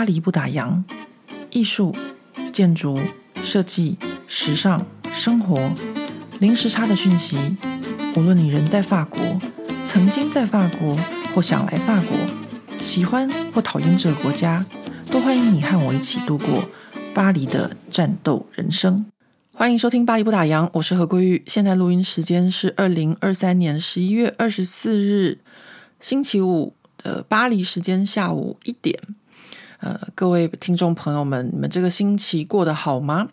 巴黎不打烊，艺术、建筑、设计、时尚、生活，零时差的讯息。无论你人在法国，曾经在法国，或想来法国，喜欢或讨厌这个国家，都欢迎你和我一起度过巴黎的战斗人生。欢迎收听《巴黎不打烊》，我是何桂玉。现在录音时间是二零二三年十一月二十四日星期五的巴黎时间下午一点。呃，各位听众朋友们，你们这个星期过得好吗？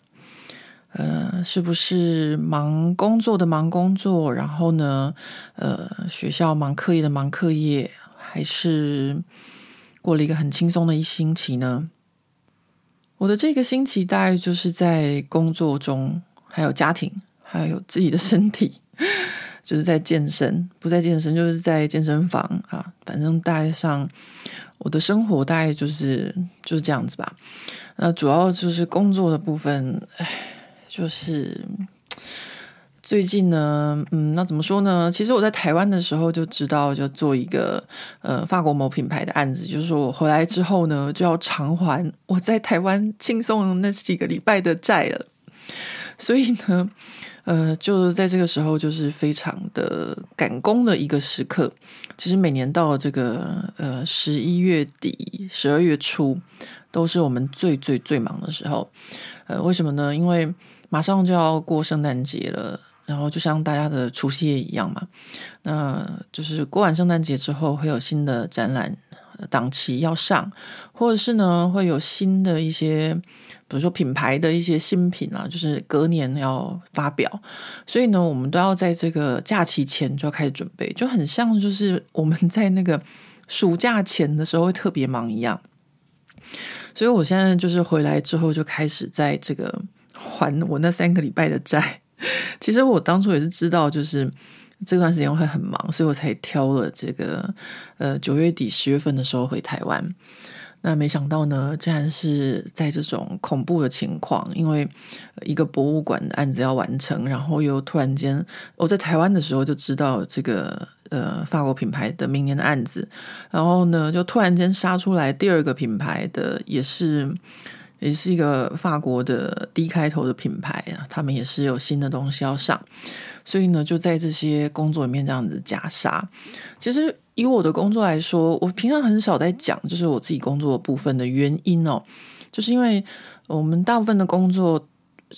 呃，是不是忙工作的忙工作，然后呢，呃，学校忙课业的忙课业，还是过了一个很轻松的一星期呢？我的这个星期大概就是在工作中，还有家庭，还有自己的身体，就是在健身，不在健身就是在健身房啊，反正大概上。我的生活大概就是就是这样子吧，那主要就是工作的部分，唉，就是最近呢，嗯，那怎么说呢？其实我在台湾的时候就知道，就做一个呃法国某品牌的案子，就是说我回来之后呢，就要偿还我在台湾轻松那几个礼拜的债了，所以呢。呃，就是在这个时候，就是非常的赶工的一个时刻。其实每年到这个呃十一月底、十二月初，都是我们最最最忙的时候。呃，为什么呢？因为马上就要过圣诞节了，然后就像大家的除夕夜一样嘛。那就是过完圣诞节之后，会有新的展览档期要上，或者是呢，会有新的一些。比如说品牌的一些新品啊，就是隔年要发表，所以呢，我们都要在这个假期前就要开始准备，就很像就是我们在那个暑假前的时候会特别忙一样。所以我现在就是回来之后就开始在这个还我那三个礼拜的债。其实我当初也是知道，就是这段时间会很忙，所以我才挑了这个呃九月底十月份的时候回台湾。那没想到呢，竟然是在这种恐怖的情况，因为一个博物馆的案子要完成，然后又突然间，我在台湾的时候就知道这个呃法国品牌的明年的案子，然后呢就突然间杀出来第二个品牌的，也是也是一个法国的 D 开头的品牌啊，他们也是有新的东西要上，所以呢就在这些工作里面这样子夹杀，其实。以我的工作来说，我平常很少在讲，就是我自己工作的部分的原因哦，就是因为我们大部分的工作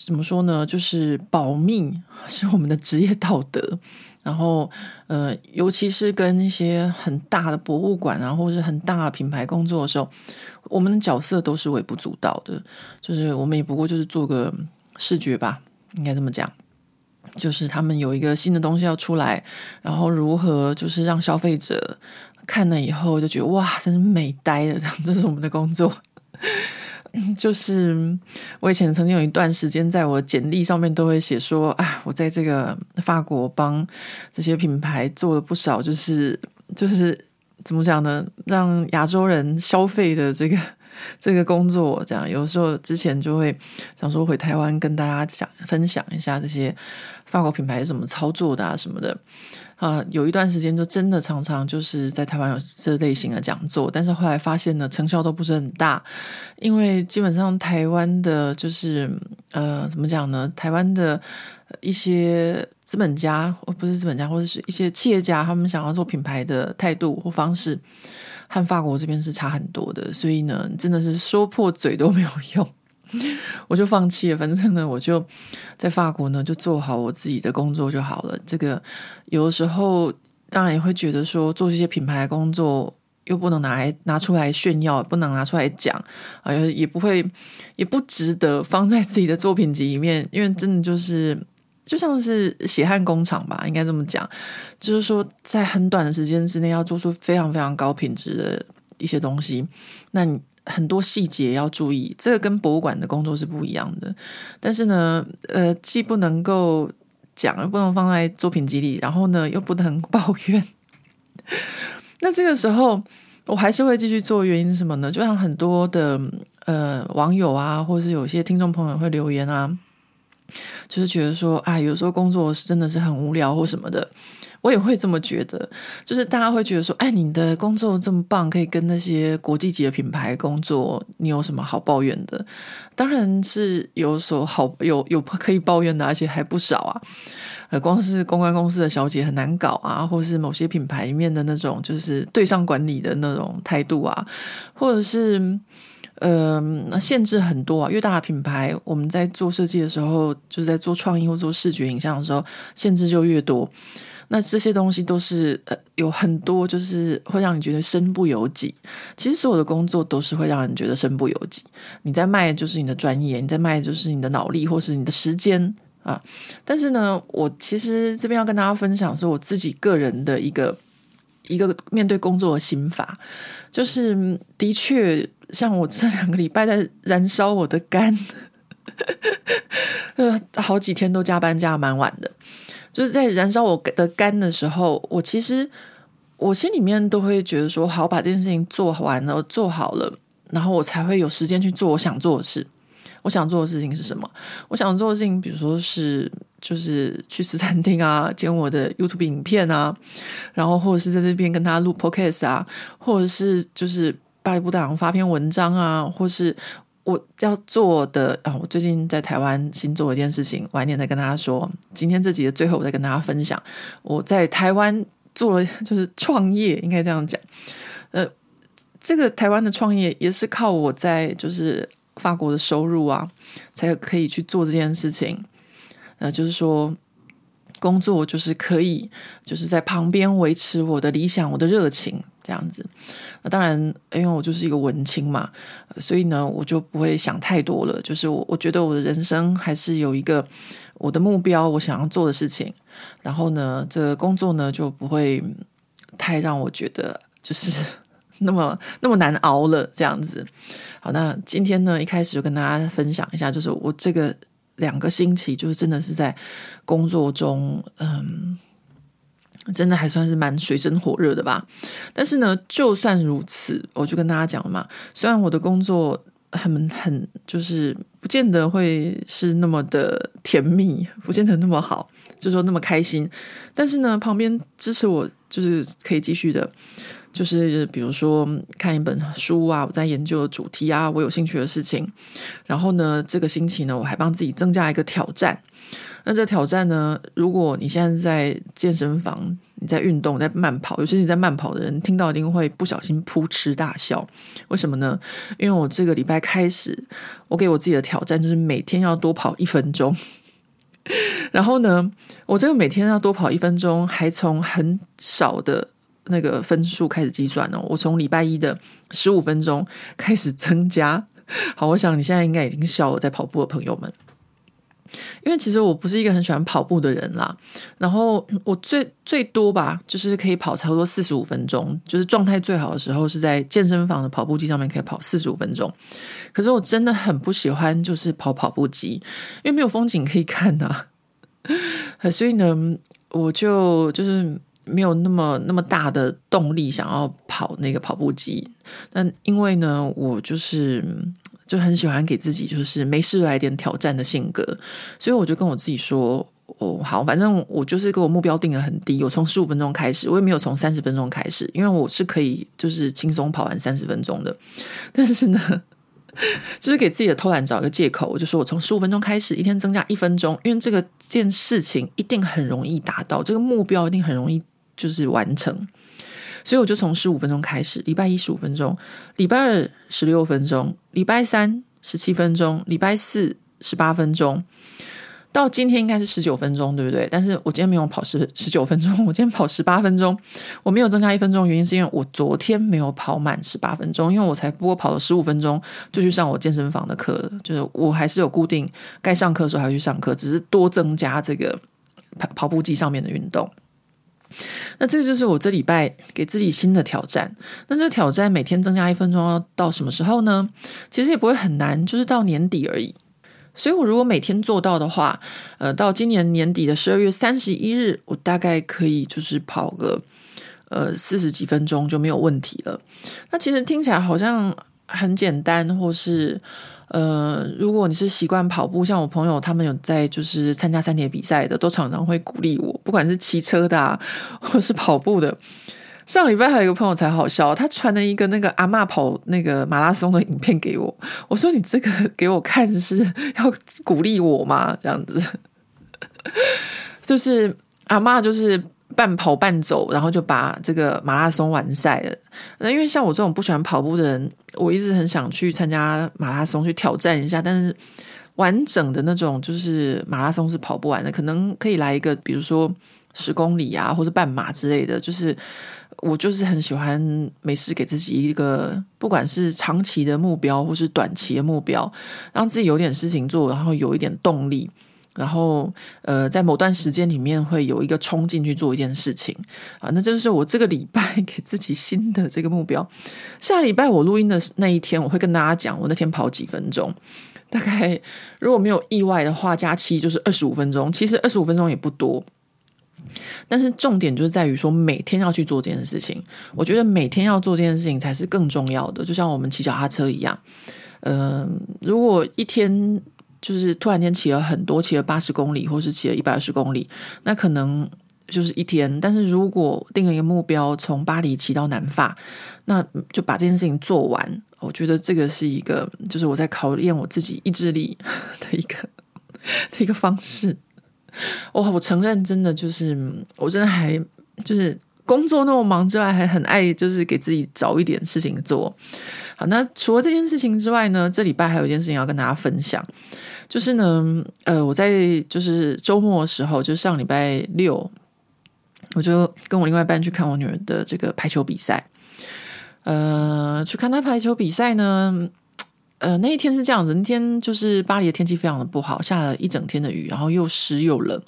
怎么说呢？就是保密 是我们的职业道德。然后，呃，尤其是跟一些很大的博物馆啊，或者是很大的品牌工作的时候，我们的角色都是微不足道的，就是我们也不过就是做个视觉吧，应该这么讲。就是他们有一个新的东西要出来，然后如何就是让消费者看了以后就觉得哇，真是美呆了，这样，这是我们的工作。就是我以前曾经有一段时间，在我简历上面都会写说，啊，我在这个法国帮这些品牌做了不少，就是就是怎么讲呢，让亚洲人消费的这个。这个工作这样，有时候之前就会想说回台湾跟大家讲分享一下这些法国品牌是怎么操作的啊什么的啊。有一段时间就真的常常就是在台湾有这类型的讲座，但是后来发现呢，成效都不是很大，因为基本上台湾的就是呃怎么讲呢？台湾的一些资本家，不是资本家，或者是一些企业家，他们想要做品牌的态度或方式。和法国这边是差很多的，所以呢，真的是说破嘴都没有用，我就放弃了。反正呢，我就在法国呢，就做好我自己的工作就好了。这个有的时候当然也会觉得说，做这些品牌工作又不能拿来拿出来炫耀，不能拿出来讲，啊，也不会也不值得放在自己的作品集里面，因为真的就是。就像是血汗工厂吧，应该这么讲，就是说在很短的时间之内要做出非常非常高品质的一些东西，那你很多细节要注意，这个跟博物馆的工作是不一样的。但是呢，呃，既不能够讲，又不能放在作品集里，然后呢，又不能抱怨。那这个时候，我还是会继续做，原因是什么呢？就像很多的呃网友啊，或是有些听众朋友会留言啊。就是觉得说，啊，有时候工作是真的是很无聊或什么的，我也会这么觉得，就是大家会觉得说，哎，你的工作这么棒，可以跟那些国际级的品牌工作，你有什么好抱怨的？当然是有所好有有可以抱怨的，而且还不少啊。呃，光是公关公司的小姐很难搞啊，或是某些品牌里面的那种就是对上管理的那种态度啊，或者是嗯呃限制很多啊。越大的品牌，我们在做设计的时候，就是在做创意或做视觉影像的时候，限制就越多。那这些东西都是呃有很多，就是会让你觉得身不由己。其实所有的工作都是会让人觉得身不由己。你在卖的就是你的专业，你在卖的就是你的脑力，或是你的时间。啊，但是呢，我其实这边要跟大家分享是我自己个人的一个一个面对工作的心法，就是的确像我这两个礼拜在燃烧我的肝，呃，好几天都加班加蛮晚的，就是在燃烧我的肝的时候，我其实我心里面都会觉得说，好，把这件事情做完了，做好了，然后我才会有时间去做我想做的事。我想做的事情是什么？我想做的事情，比如说是就是去吃餐厅啊，剪我的 YouTube 影片啊，然后或者是在这边跟他录 Podcast 啊，或者是就是巴黎布达发篇文章啊，或是我要做的啊，我最近在台湾新做一件事情，晚点再跟大家说。今天这集的最后，我再跟大家分享我在台湾做了 就是创业，应该这样讲。呃，这个台湾的创业也是靠我在就是。法国的收入啊，才可以去做这件事情。呃，就是说，工作就是可以，就是在旁边维持我的理想、我的热情这样子。那当然，因为我就是一个文青嘛，所以呢，我就不会想太多了。就是我，我觉得我的人生还是有一个我的目标，我想要做的事情。然后呢，这工作呢，就不会太让我觉得就是。那么那么难熬了，这样子。好，那今天呢，一开始就跟大家分享一下，就是我这个两个星期，就是真的是在工作中，嗯，真的还算是蛮水深火热的吧。但是呢，就算如此，我就跟大家讲了嘛，虽然我的工作很很，就是不见得会是那么的甜蜜，不见得那么好，就说那么开心，但是呢，旁边支持我，就是可以继续的。就是比如说看一本书啊，我在研究的主题啊，我有兴趣的事情。然后呢，这个星期呢，我还帮自己增加一个挑战。那这挑战呢，如果你现在在健身房，你在运动，在慢跑，尤其是你在慢跑的人，听到一定会不小心扑哧大笑。为什么呢？因为我这个礼拜开始，我给我自己的挑战就是每天要多跑一分钟。然后呢，我这个每天要多跑一分钟，还从很少的。那个分数开始计算哦，我从礼拜一的十五分钟开始增加。好，我想你现在应该已经笑了，在跑步的朋友们，因为其实我不是一个很喜欢跑步的人啦。然后我最最多吧，就是可以跑差不多四十五分钟，就是状态最好的时候是在健身房的跑步机上面可以跑四十五分钟。可是我真的很不喜欢就是跑跑步机，因为没有风景可以看呐、啊。所以呢，我就就是。没有那么那么大的动力想要跑那个跑步机，但因为呢，我就是就很喜欢给自己就是没事来点挑战的性格，所以我就跟我自己说：“哦，好，反正我就是给我目标定得很低，我从十五分钟开始，我也没有从三十分钟开始，因为我是可以就是轻松跑完三十分钟的。但是呢，就是给自己的偷懒找一个借口，我就说我从十五分钟开始，一天增加一分钟，因为这个件事情一定很容易达到，这个目标一定很容易。”就是完成，所以我就从十五分钟开始，礼拜一十五分钟，礼拜二十六分钟，礼拜三十七分钟，礼拜四十八分钟，到今天应该是十九分钟，对不对？但是我今天没有跑十十九分钟，我今天跑十八分钟，我没有增加一分钟，原因是因为我昨天没有跑满十八分钟，因为我才不过跑了十五分钟就去上我健身房的课了，就是我还是有固定该上课的时候还要去上课，只是多增加这个跑跑步机上面的运动。那这就是我这礼拜给自己新的挑战。那这挑战每天增加一分钟，要到什么时候呢？其实也不会很难，就是到年底而已。所以我如果每天做到的话，呃，到今年年底的十二月三十一日，我大概可以就是跑个呃四十几分钟就没有问题了。那其实听起来好像很简单，或是呃，如果你是习惯跑步，像我朋友他们有在就是参加三铁比赛的，都常常会鼓励我，不管是骑车的啊，或是跑步的。上礼拜还有一个朋友才好笑，他传了一个那个阿嬷跑那个马拉松的影片给我，我说你这个给我看是要鼓励我吗？这样子，就是阿嬷就是。半跑半走，然后就把这个马拉松完赛了。那因为像我这种不喜欢跑步的人，我一直很想去参加马拉松，去挑战一下。但是完整的那种就是马拉松是跑不完的，可能可以来一个，比如说十公里啊，或者半马之类的。就是我就是很喜欢没事给自己一个，不管是长期的目标或是短期的目标，让自己有点事情做，然后有一点动力。然后，呃，在某段时间里面会有一个冲劲去做一件事情啊，那就是我这个礼拜给自己新的这个目标。下礼拜我录音的那一天，我会跟大家讲我那天跑几分钟，大概如果没有意外的话，加七就是二十五分钟。其实二十五分钟也不多，但是重点就是在于说每天要去做这件事情。我觉得每天要做这件事情才是更重要的，就像我们骑脚踏车一样。嗯、如果一天。就是突然间骑了很多，骑了八十公里，或是骑了一百二十公里，那可能就是一天。但是如果定了一个目标，从巴黎骑到南法，那就把这件事情做完。我觉得这个是一个，就是我在考验我自己意志力的一个的一个方式。我我承认，真的就是我真的还就是工作那么忙之外，还很爱就是给自己找一点事情做。好，那除了这件事情之外呢，这礼拜还有一件事情要跟大家分享。就是呢，呃，我在就是周末的时候，就上礼拜六，我就跟我另外一半去看我女儿的这个排球比赛。呃，去看她排球比赛呢。呃，那一天是这样子，那天就是巴黎的天气非常的不好，下了一整天的雨，然后又湿又冷，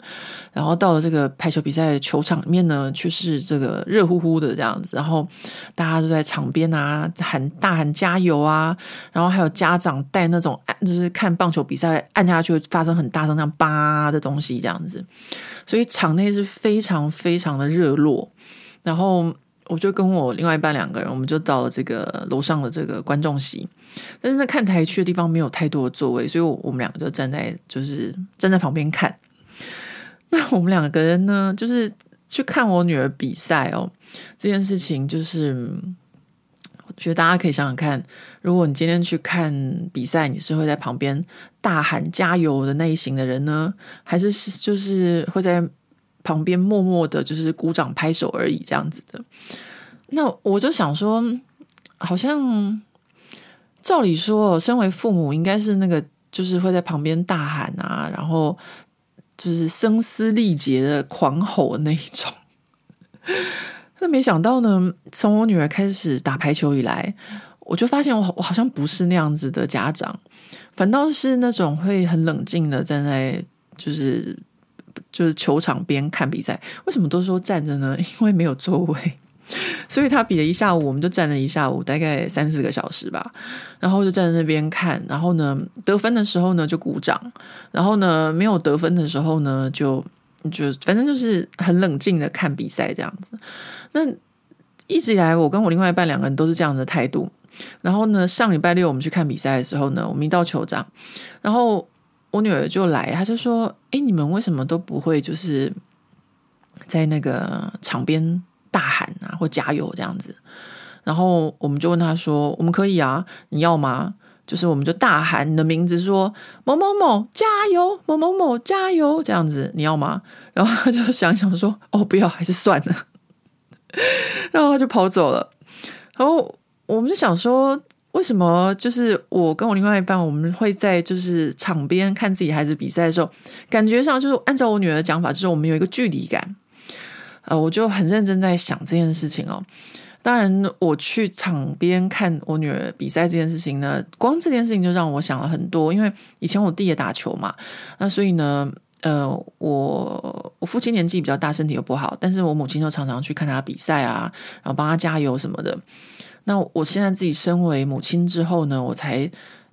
然后到了这个排球比赛球场面呢，却是这个热乎乎的这样子，然后大家都在场边啊喊大喊加油啊，然后还有家长带那种就是看棒球比赛按下去发生很大声那样叭的东西这样子，所以场内是非常非常的热络，然后。我就跟我另外一半两个人，我们就到了这个楼上的这个观众席，但是那看台区的地方没有太多的座位，所以我们两个就站在就是站在旁边看。那我们两个人呢，就是去看我女儿比赛哦。这件事情就是，我觉得大家可以想想看，如果你今天去看比赛，你是会在旁边大喊加油的那一型的人呢，还是就是会在？旁边默默的，就是鼓掌拍手而已，这样子的。那我就想说，好像照理说，身为父母应该是那个，就是会在旁边大喊啊，然后就是声嘶力竭的狂吼那一种。那没想到呢，从我女儿开始打排球以来，我就发现我我好像不是那样子的家长，反倒是那种会很冷静的站在就是。就是球场边看比赛，为什么都说站着呢？因为没有座位，所以他比了一下午，我们就站了一下午，大概三四个小时吧。然后就站在那边看，然后呢，得分的时候呢就鼓掌，然后呢没有得分的时候呢就就反正就是很冷静的看比赛这样子。那一直以来，我跟我另外一半两个人都是这样的态度。然后呢，上礼拜六我们去看比赛的时候呢，我们一到球场，然后。我女儿就来，她就说：“哎，你们为什么都不会就是在那个场边大喊啊，或加油这样子？”然后我们就问她说：“我们可以啊，你要吗？”就是我们就大喊你的名字，说“某某某加油，某某某加油”这样子，你要吗？然后她就想想说：“哦，不要，还是算了。”然后她就跑走了。然后我们就想说。为什么就是我跟我另外一半，我们会在就是场边看自己孩子比赛的时候，感觉上就是按照我女儿的讲法，就是我们有一个距离感。呃，我就很认真在想这件事情哦。当然，我去场边看我女儿比赛这件事情呢，光这件事情就让我想了很多。因为以前我弟也打球嘛，那所以呢，呃，我我父亲年纪比较大，身体又不好，但是我母亲就常常去看他比赛啊，然后帮他加油什么的。那我现在自己身为母亲之后呢，我才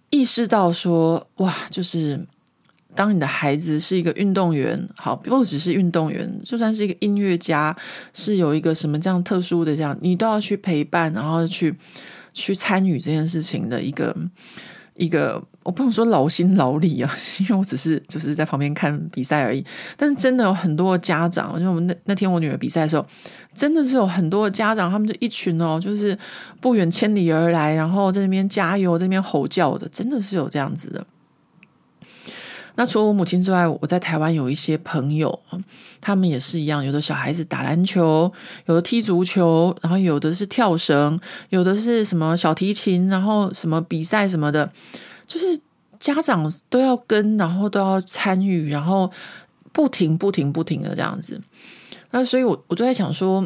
意识到说，哇，就是当你的孩子是一个运动员，好，不只是运动员，就算是一个音乐家，是有一个什么这样特殊的这样，你都要去陪伴，然后去去参与这件事情的一个一个，我不能说劳心劳力啊，因为我只是就是在旁边看比赛而已。但是真的有很多家长，就我们那那天我女儿比赛的时候，真的是有很多家长，他们就一群哦，就是不远千里而来，然后在那边加油，在那边吼叫的，真的是有这样子的。那除了我母亲之外，我在台湾有一些朋友，他们也是一样，有的小孩子打篮球，有的踢足球，然后有的是跳绳，有的是什么小提琴，然后什么比赛什么的，就是家长都要跟，然后都要参与，然后不停不停不停的这样子。那所以我我就在想说，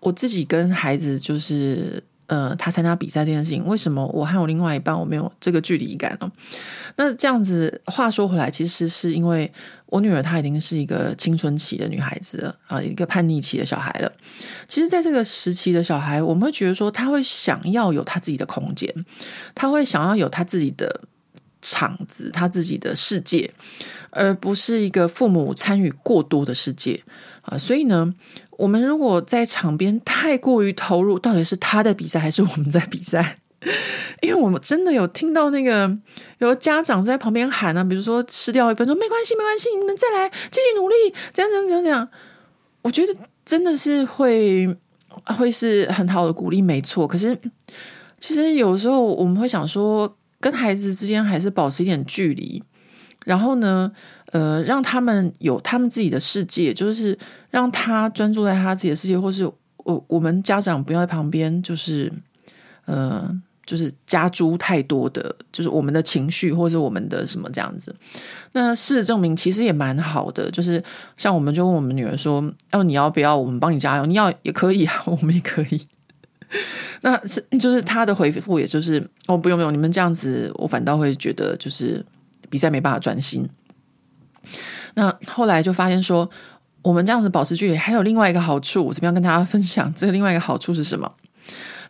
我自己跟孩子就是。呃，他参加比赛这件事情，为什么我和我另外一半我没有这个距离感呢？那这样子话说回来，其实是因为我女儿她已经是一个青春期的女孩子了啊，一个叛逆期的小孩了。其实，在这个时期的小孩，我们会觉得说，他会想要有他自己的空间，他会想要有他自己的场子，他自己的世界，而不是一个父母参与过多的世界啊。所以呢。我们如果在场边太过于投入，到底是他在比赛还是我们在比赛？因为我们真的有听到那个有家长在旁边喊啊，比如说吃掉一分钟，没关系，没关系，你们再来，继续努力，这样这样这样这样。我觉得真的是会会是很好的鼓励，没错。可是其实有时候我们会想说，跟孩子之间还是保持一点距离，然后呢，呃，让他们有他们自己的世界，就是让他专注在他自己的世界，或是我我们家长不要在旁边，就是呃，就是加诸太多的，就是我们的情绪或者我们的什么这样子。那事实证明，其实也蛮好的，就是像我们就问我们女儿说：“哦，你要不要我们帮你加油？你要也可以啊，我们也可以。”那是就是他的回复，也就是哦，不用不用，你们这样子，我反倒会觉得就是比赛没办法专心。那后来就发现说，我们这样子保持距离还有另外一个好处，我这边要跟大家分享。这个另外一个好处是什么？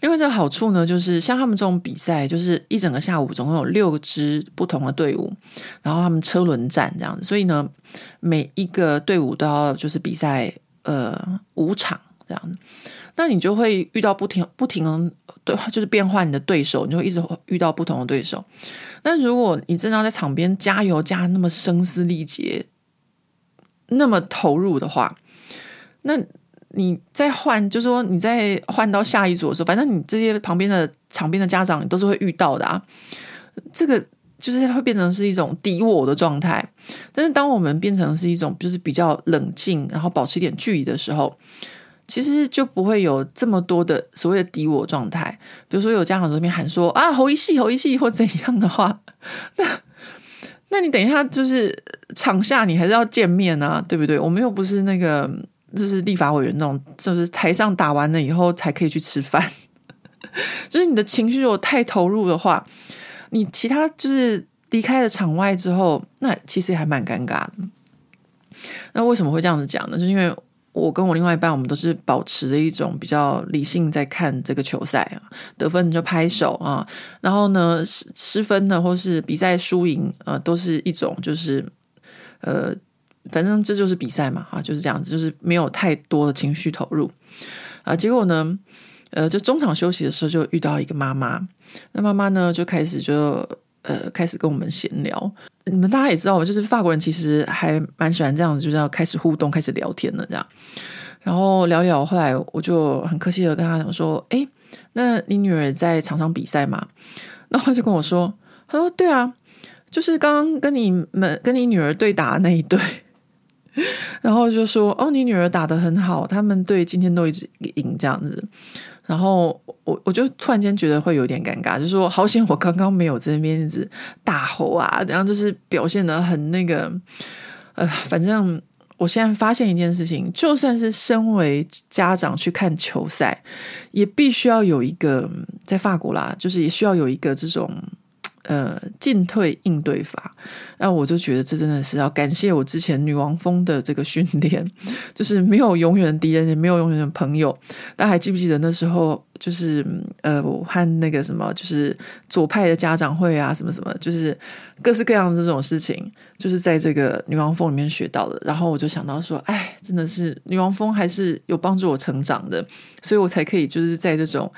另外这个好处呢，就是像他们这种比赛，就是一整个下午总共有六支不同的队伍，然后他们车轮战这样子，所以呢，每一个队伍都要就是比赛呃五场这样子。那你就会遇到不停不停对，就是变换你的对手，你就一直遇到不同的对手。但如果你真的要在场边加油加那么声嘶力竭，那么投入的话，那你再换，就是说你再换到下一组的时候，反正你这些旁边的场边的家长都是会遇到的啊。这个就是会变成是一种敌我的状态。但是当我们变成是一种就是比较冷静，然后保持一点距离的时候。其实就不会有这么多的所谓的敌我状态。比如说有家长在那边喊说啊，吼一戏，吼一戏或怎样的话，那那你等一下就是场下你还是要见面啊，对不对？我们又不是那个就是立法委员那种，就是台上打完了以后才可以去吃饭。就是你的情绪如果太投入的话，你其他就是离开了场外之后，那其实还蛮尴尬的。那为什么会这样子讲呢？就是因为。我跟我另外一半，我们都是保持着一种比较理性在看这个球赛啊，得分就拍手啊，然后呢失失分呢，或是比赛输赢，呃，都是一种就是呃，反正这就是比赛嘛，啊，就是这样子，就是没有太多的情绪投入啊。结果呢，呃，就中场休息的时候就遇到一个妈妈，那妈妈呢就开始就。呃，开始跟我们闲聊。你们大家也知道，就是法国人其实还蛮喜欢这样子，就是要开始互动、开始聊天的这样。然后聊聊，后来我就很客气的跟他讲说：“诶，那你女儿在场上比赛吗？”然后他就跟我说：“他说对啊，就是刚刚跟你们跟你女儿对打的那一队。”然后就说：“哦，你女儿打得很好，他们队今天都一直赢这样子。”然后我我就突然间觉得会有点尴尬，就说好险我刚刚没有在那边一直大吼啊，然后就是表现的很那个，呃，反正我现在发现一件事情，就算是身为家长去看球赛，也必须要有一个在法国啦，就是也需要有一个这种。呃，进退应对法，那我就觉得这真的是要感谢我之前女王蜂的这个训练，就是没有永远的敌人，也没有永远的朋友。大家还记不记得那时候，就是呃，我和那个什么，就是左派的家长会啊，什么什么，就是各式各样的这种事情，就是在这个女王蜂里面学到的。然后我就想到说，哎，真的是女王蜂还是有帮助我成长的，所以我才可以就是在这种。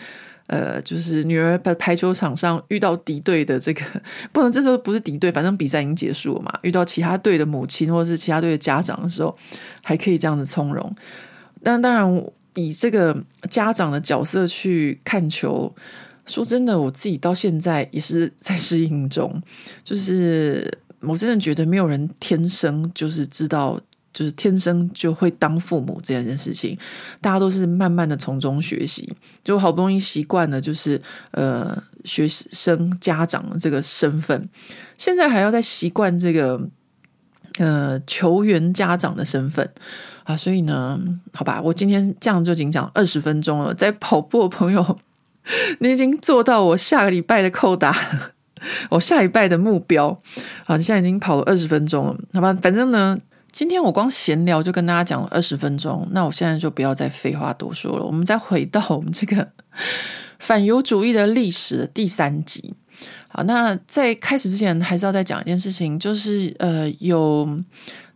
呃，就是女儿在排球场上遇到敌对的这个，不能这时候不是敌对，反正比赛已经结束了嘛。遇到其他队的母亲或者是其他队的家长的时候，还可以这样子从容。但当然，以这个家长的角色去看球，说真的，我自己到现在也是在适应中。就是我真的觉得没有人天生就是知道。就是天生就会当父母这件事情，大家都是慢慢的从中学习，就好不容易习惯了，就是呃学生家长的这个身份，现在还要再习惯这个呃球员家长的身份。啊，所以呢，好吧，我今天这样就仅讲二十分钟了，在跑步的朋友，你已经做到我下个礼拜的扣打，我下礼拜的目标。啊，你现在已经跑了二十分钟了，好吧，反正呢。今天我光闲聊就跟大家讲了二十分钟，那我现在就不要再废话多说了。我们再回到我们这个 反犹主义的历史的第三集。好，那在开始之前，还是要再讲一件事情，就是呃有。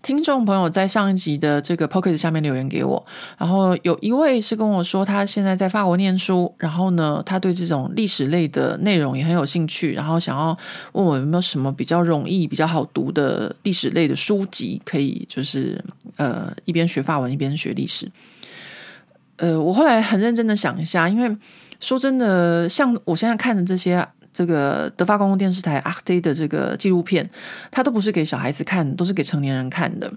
听众朋友在上一集的这个 pocket 下面留言给我，然后有一位是跟我说，他现在在法国念书，然后呢，他对这种历史类的内容也很有兴趣，然后想要问我有没有什么比较容易、比较好读的历史类的书籍，可以就是呃一边学法文一边学历史。呃，我后来很认真的想一下，因为说真的，像我现在看的这些。这个德法公共电视台 ARTE 的这个纪录片，它都不是给小孩子看，都是给成年人看的。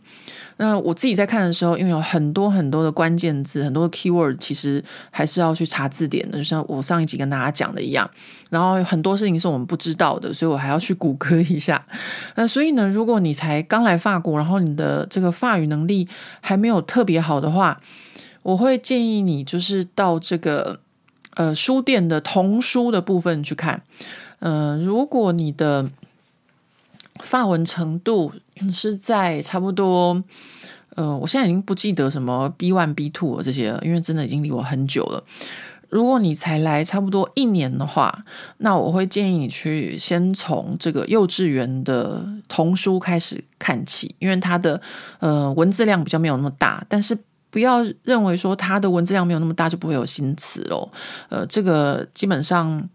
那我自己在看的时候，因为有很多很多的关键字，很多的 keyword，其实还是要去查字典的，就像我上一集跟大家讲的一样。然后很多事情是我们不知道的，所以我还要去谷歌一下。那所以呢，如果你才刚来法国，然后你的这个法语能力还没有特别好的话，我会建议你就是到这个。呃，书店的童书的部分去看，呃，如果你的发文程度是在差不多，呃，我现在已经不记得什么 B one、B two 这些了，因为真的已经离我很久了。如果你才来差不多一年的话，那我会建议你去先从这个幼稚园的童书开始看起，因为它的呃文字量比较没有那么大，但是。不要认为说它的文字量没有那么大就不会有新词喽。呃，这个基本上，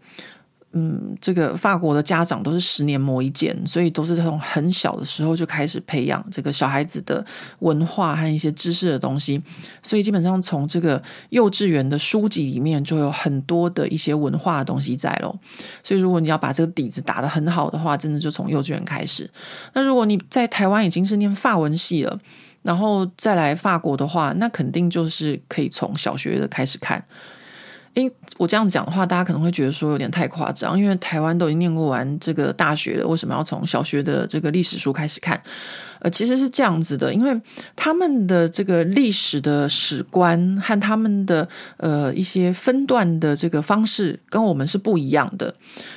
嗯，这个法国的家长都是十年磨一剑，所以都是从很小的时候就开始培养这个小孩子的文化和一些知识的东西。所以基本上从这个幼稚园的书籍里面就有很多的一些文化的东西在喽。所以如果你要把这个底子打得很好的话，真的就从幼稚园开始。那如果你在台湾已经是念法文系了。然后再来法国的话，那肯定就是可以从小学的开始看。因为我这样讲的话，大家可能会觉得说有点太夸张，因为台湾都已经念过完这个大学了，为什么要从小学的这个历史书开始看？呃，其实是这样子的，因为他们的这个历史的史观和他们的呃一些分段的这个方式跟我们是不一样的，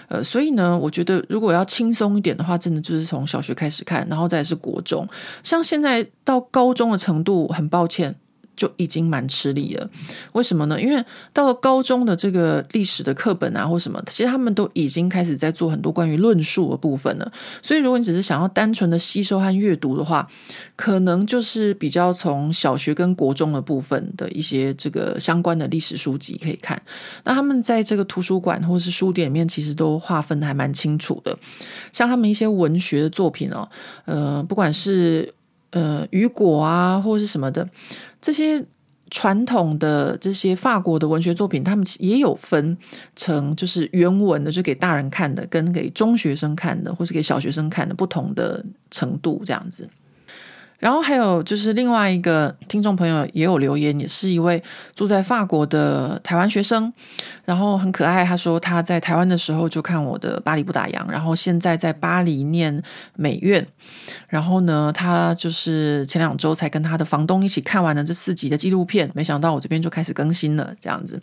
呃，所以呢，我觉得如果要轻松一点的话，真的就是从小学开始看，然后再是国中，像现在到高中的程度，很抱歉。就已经蛮吃力了，为什么呢？因为到了高中的这个历史的课本啊，或什么，其实他们都已经开始在做很多关于论述的部分了。所以，如果你只是想要单纯的吸收和阅读的话，可能就是比较从小学跟国中的部分的一些这个相关的历史书籍可以看。那他们在这个图书馆或是书店里面，其实都划分的还蛮清楚的。像他们一些文学的作品哦，呃，不管是呃雨果啊，或是什么的。这些传统的这些法国的文学作品，他们也有分成，就是原文的，就给大人看的，跟给中学生看的，或是给小学生看的不同的程度，这样子。然后还有就是另外一个听众朋友也有留言，也是一位住在法国的台湾学生，然后很可爱。他说他在台湾的时候就看我的《巴黎不打烊》，然后现在在巴黎念美院。然后呢，他就是前两周才跟他的房东一起看完了这四集的纪录片，没想到我这边就开始更新了这样子。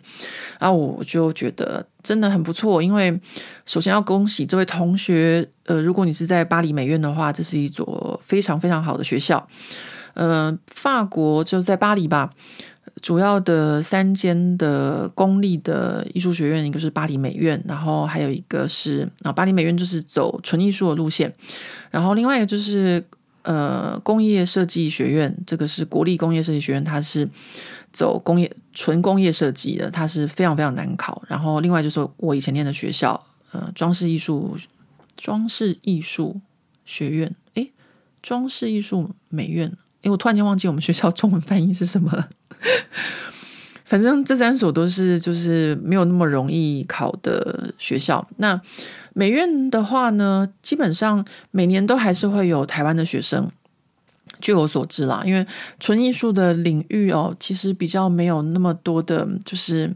然后我就觉得真的很不错，因为首先要恭喜这位同学。呃，如果你是在巴黎美院的话，这是一所非常非常好的学校。呃，法国就在巴黎吧，主要的三间的公立的艺术学院，一个是巴黎美院，然后还有一个是啊，巴黎美院就是走纯艺术的路线，然后另外一个就是呃工业设计学院，这个是国立工业设计学院，它是走工业纯工业设计的，它是非常非常难考。然后另外就是我以前念的学校，呃，装饰艺术装饰艺术学院，诶，装饰艺术美院。诶，我突然间忘记我们学校中文翻译是什么了。反正这三所都是就是没有那么容易考的学校。那美院的话呢，基本上每年都还是会有台湾的学生。据我所知啦，因为纯艺术的领域哦，其实比较没有那么多的，就是。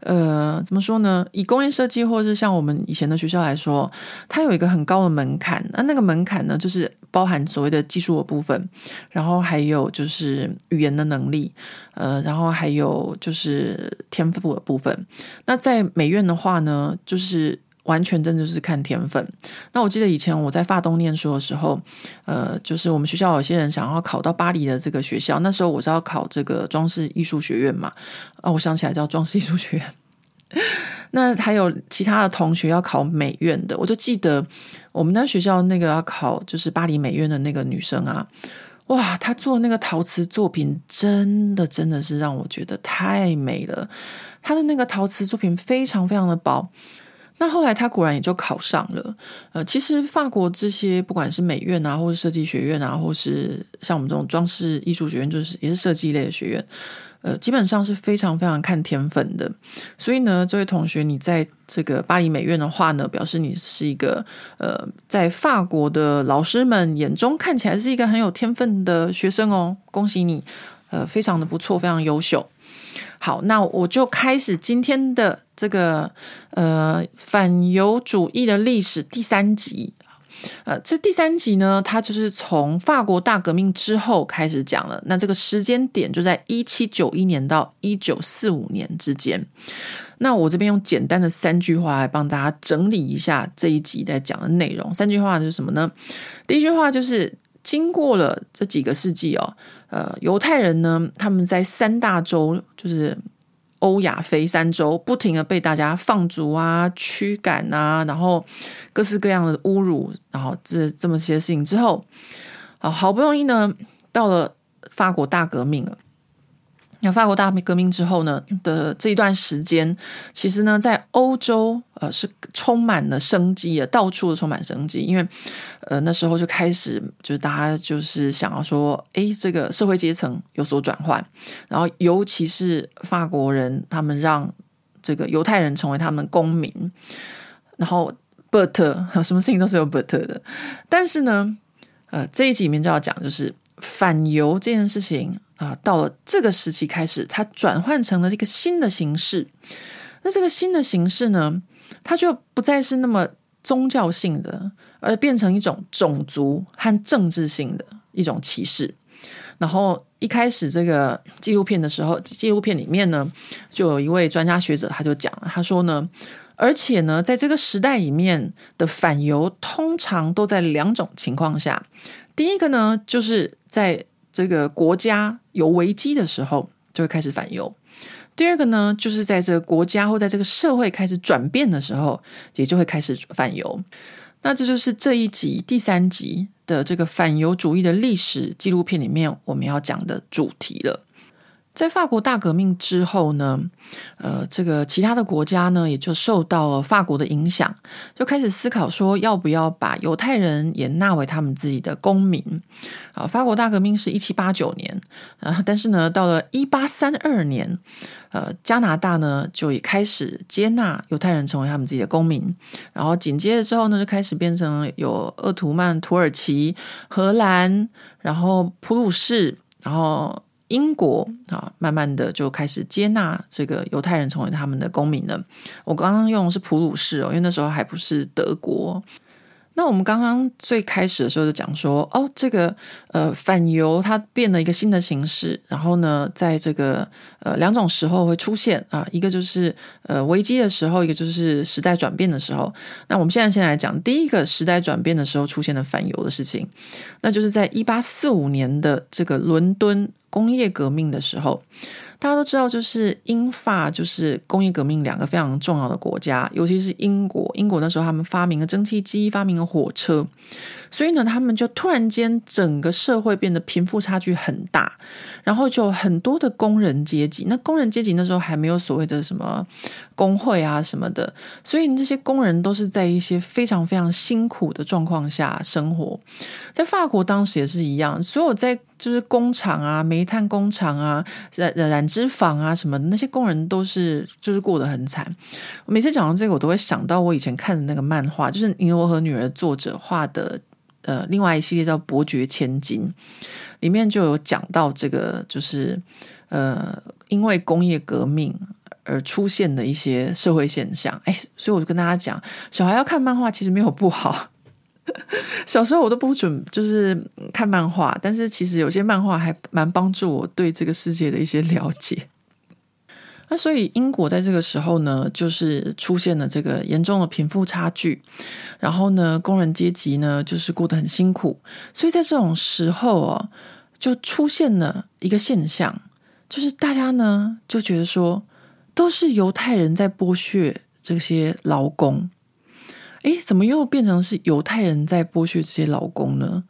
呃，怎么说呢？以工业设计或者是像我们以前的学校来说，它有一个很高的门槛。那那个门槛呢，就是包含所谓的技术的部分，然后还有就是语言的能力，呃，然后还有就是天赋的部分。那在美院的话呢，就是完全真的就是看天分。那我记得以前我在法东念书的时候，呃，就是我们学校有些人想要考到巴黎的这个学校，那时候我是要考这个装饰艺术学院嘛。啊，我想起来叫装饰艺术学院。那还有其他的同学要考美院的，我就记得我们那学校那个要考就是巴黎美院的那个女生啊，哇，她做那个陶瓷作品真的真的是让我觉得太美了。她的那个陶瓷作品非常非常的薄。那后来他果然也就考上了。呃，其实法国这些不管是美院啊，或是设计学院啊，或是像我们这种装饰艺术学院，就是也是设计类的学院。呃，基本上是非常非常看天分的，所以呢，这位同学，你在这个巴黎美院的话呢，表示你是一个呃，在法国的老师们眼中看起来是一个很有天分的学生哦，恭喜你，呃，非常的不错，非常优秀。好，那我就开始今天的这个呃反犹主义的历史第三集。呃，这第三集呢，它就是从法国大革命之后开始讲了。那这个时间点就在一七九一年到一九四五年之间。那我这边用简单的三句话来帮大家整理一下这一集在讲的内容。三句话是什么呢？第一句话就是，经过了这几个世纪哦，呃，犹太人呢，他们在三大洲就是。欧亚非三洲不停的被大家放逐啊、驱赶啊，然后各式各样的侮辱，然后这这么些事情之后，啊好不容易呢，到了法国大革命了。那法国大革命之后呢的这一段时间，其实呢，在欧洲呃是充满了生机的，到处都充满生机，因为呃那时候就开始就是大家就是想要说，哎，这个社会阶层有所转换，然后尤其是法国人，他们让这个犹太人成为他们公民，然后 but 什么事情都是有 but 的，但是呢，呃这一集里面就要讲就是反犹这件事情。啊，到了这个时期开始，它转换成了一个新的形式。那这个新的形式呢，它就不再是那么宗教性的，而变成一种种族和政治性的一种歧视。然后一开始这个纪录片的时候，纪录片里面呢，就有一位专家学者他就讲了，他说呢，而且呢，在这个时代里面的反犹，通常都在两种情况下。第一个呢，就是在这个国家有危机的时候，就会开始反犹。第二个呢，就是在这个国家或在这个社会开始转变的时候，也就会开始反犹。那这就是这一集第三集的这个反犹主义的历史纪录片里面我们要讲的主题了。在法国大革命之后呢，呃，这个其他的国家呢，也就受到了法国的影响，就开始思考说，要不要把犹太人也纳为他们自己的公民。啊，法国大革命是一七八九年，啊，但是呢，到了一八三二年，呃，加拿大呢就也开始接纳犹太人成为他们自己的公民，然后紧接着之后呢，就开始变成有鄂图曼土耳其、荷兰，然后普鲁士，然后。英国啊，慢慢的就开始接纳这个犹太人成为他们的公民了。我刚刚用的是普鲁士哦，因为那时候还不是德国。那我们刚刚最开始的时候就讲说，哦，这个呃反犹它变了一个新的形式，然后呢，在这个呃两种时候会出现啊，一个就是呃危机的时候，一个就是时代转变的时候。那我们现在先来讲第一个时代转变的时候出现的反犹的事情，那就是在一八四五年的这个伦敦工业革命的时候。大家都知道，就是英法就是工业革命两个非常重要的国家，尤其是英国。英国那时候他们发明了蒸汽机，发明了火车。所以呢，他们就突然间整个社会变得贫富差距很大，然后就很多的工人阶级。那工人阶级那时候还没有所谓的什么工会啊什么的，所以这些工人都是在一些非常非常辛苦的状况下生活。在法国当时也是一样，所有在就是工厂啊、煤炭工厂啊、染染织坊啊什么的那些工人都是就是过得很惨。每次讲到这个，我都会想到我以前看的那个漫画，就是《尼罗河女儿》作者画的。呃，另外一系列叫《伯爵千金》，里面就有讲到这个，就是呃，因为工业革命而出现的一些社会现象。哎，所以我就跟大家讲，小孩要看漫画其实没有不好。小时候我都不准就是看漫画，但是其实有些漫画还蛮帮助我对这个世界的一些了解。那所以英国在这个时候呢，就是出现了这个严重的贫富差距，然后呢，工人阶级呢就是过得很辛苦，所以在这种时候哦，就出现了一个现象，就是大家呢就觉得说，都是犹太人在剥削这些劳工，诶，怎么又变成是犹太人在剥削这些劳工呢？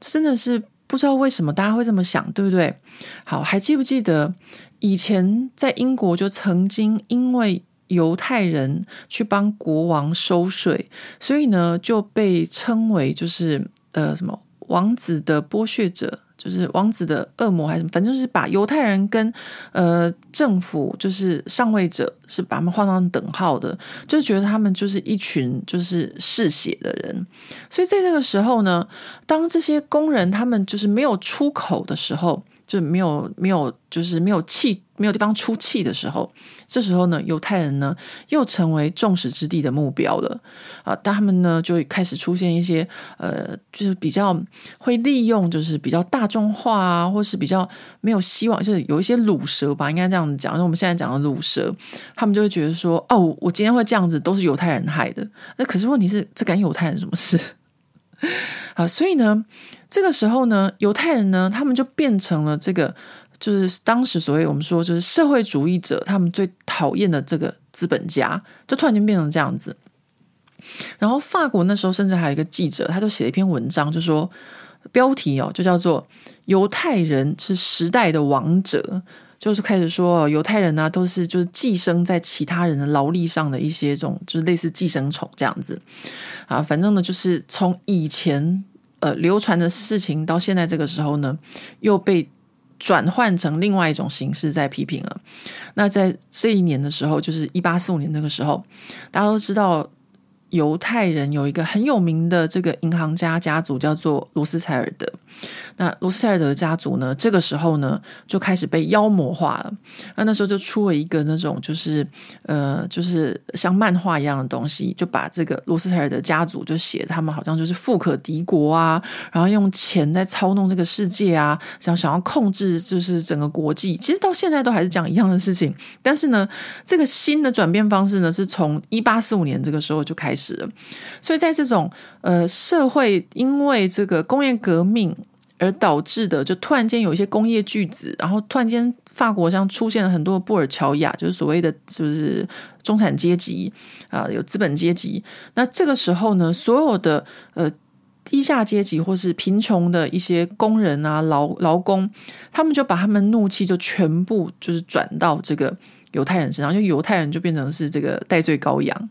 这真的是不知道为什么大家会这么想，对不对？好，还记不记得？以前在英国就曾经因为犹太人去帮国王收税，所以呢就被称为就是呃什么王子的剥削者，就是王子的恶魔还是什么，反正就是把犹太人跟呃政府就是上位者是把他们画上等号的，就觉得他们就是一群就是嗜血的人。所以在这个时候呢，当这些工人他们就是没有出口的时候。就没有没有，就是没有气，没有地方出气的时候，这时候呢，犹太人呢又成为众矢之的的目标了啊！但他们呢就开始出现一些呃，就是比较会利用，就是比较大众化啊，或是比较没有希望，就是有一些鲁蛇吧，应该这样子讲。因为我们现在讲的鲁蛇，他们就会觉得说，哦，我今天会这样子，都是犹太人害的。那可是问题是，这干犹太人什么事？啊，所以呢。这个时候呢，犹太人呢，他们就变成了这个，就是当时所谓我们说就是社会主义者，他们最讨厌的这个资本家，就突然间变成这样子。然后法国那时候甚至还有一个记者，他就写了一篇文章，就说标题哦，就叫做“犹太人是时代的王者”，就是开始说犹太人呢、都是就是寄生在其他人的劳力上的一些这种，就是类似寄生虫这样子啊。反正呢，就是从以前。呃，流传的事情到现在这个时候呢，又被转换成另外一种形式在批评了。那在这一年的时候，就是一八四五年那个时候，大家都知道。犹太人有一个很有名的这个银行家家族，叫做罗斯柴尔德。那罗斯柴尔德家族呢，这个时候呢就开始被妖魔化了。那那时候就出了一个那种就是呃，就是像漫画一样的东西，就把这个罗斯柴尔德家族就写他们好像就是富可敌国啊，然后用钱在操弄这个世界啊，想想要控制就是整个国际。其实到现在都还是讲一样的事情，但是呢，这个新的转变方式呢，是从一八四五年这个时候就开始。所以在这种呃社会，因为这个工业革命而导致的，就突然间有一些工业巨子，然后突然间法国上出现了很多布尔乔亚，就是所谓的就是中产阶级啊，有资本阶级。那这个时候呢，所有的呃低下阶级或是贫穷的一些工人啊、劳劳工，他们就把他们怒气就全部就是转到这个犹太人身上，就犹太人就变成是这个代罪羔羊。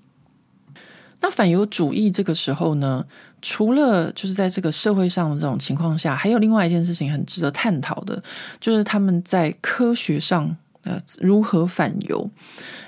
那反犹主义这个时候呢，除了就是在这个社会上的这种情况下，还有另外一件事情很值得探讨的，就是他们在科学上呃如何反犹。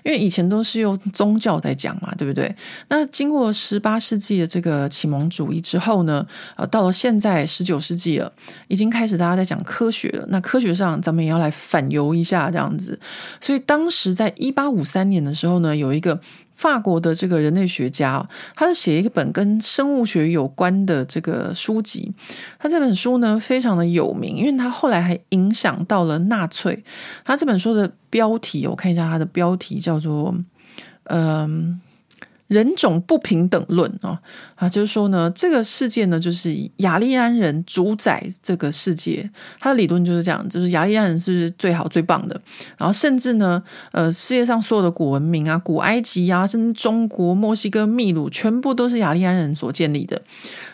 因为以前都是用宗教在讲嘛，对不对？那经过十八世纪的这个启蒙主义之后呢，呃，到了现在十九世纪了，已经开始大家在讲科学了。那科学上，咱们也要来反犹一下，这样子。所以当时在一八五三年的时候呢，有一个。法国的这个人类学家，他是写一本跟生物学有关的这个书籍。他这本书呢，非常的有名，因为他后来还影响到了纳粹。他这本书的标题，我看一下，他的标题叫做“嗯、呃，人种不平等论啊啊，就是说呢，这个世界呢，就是雅利安人主宰这个世界。他的理论就是这样，就是雅利安人是最好最棒的。然后甚至呢，呃，世界上所有的古文明啊，古埃及啊，甚至中国、墨西哥、秘鲁，全部都是雅利安人所建立的。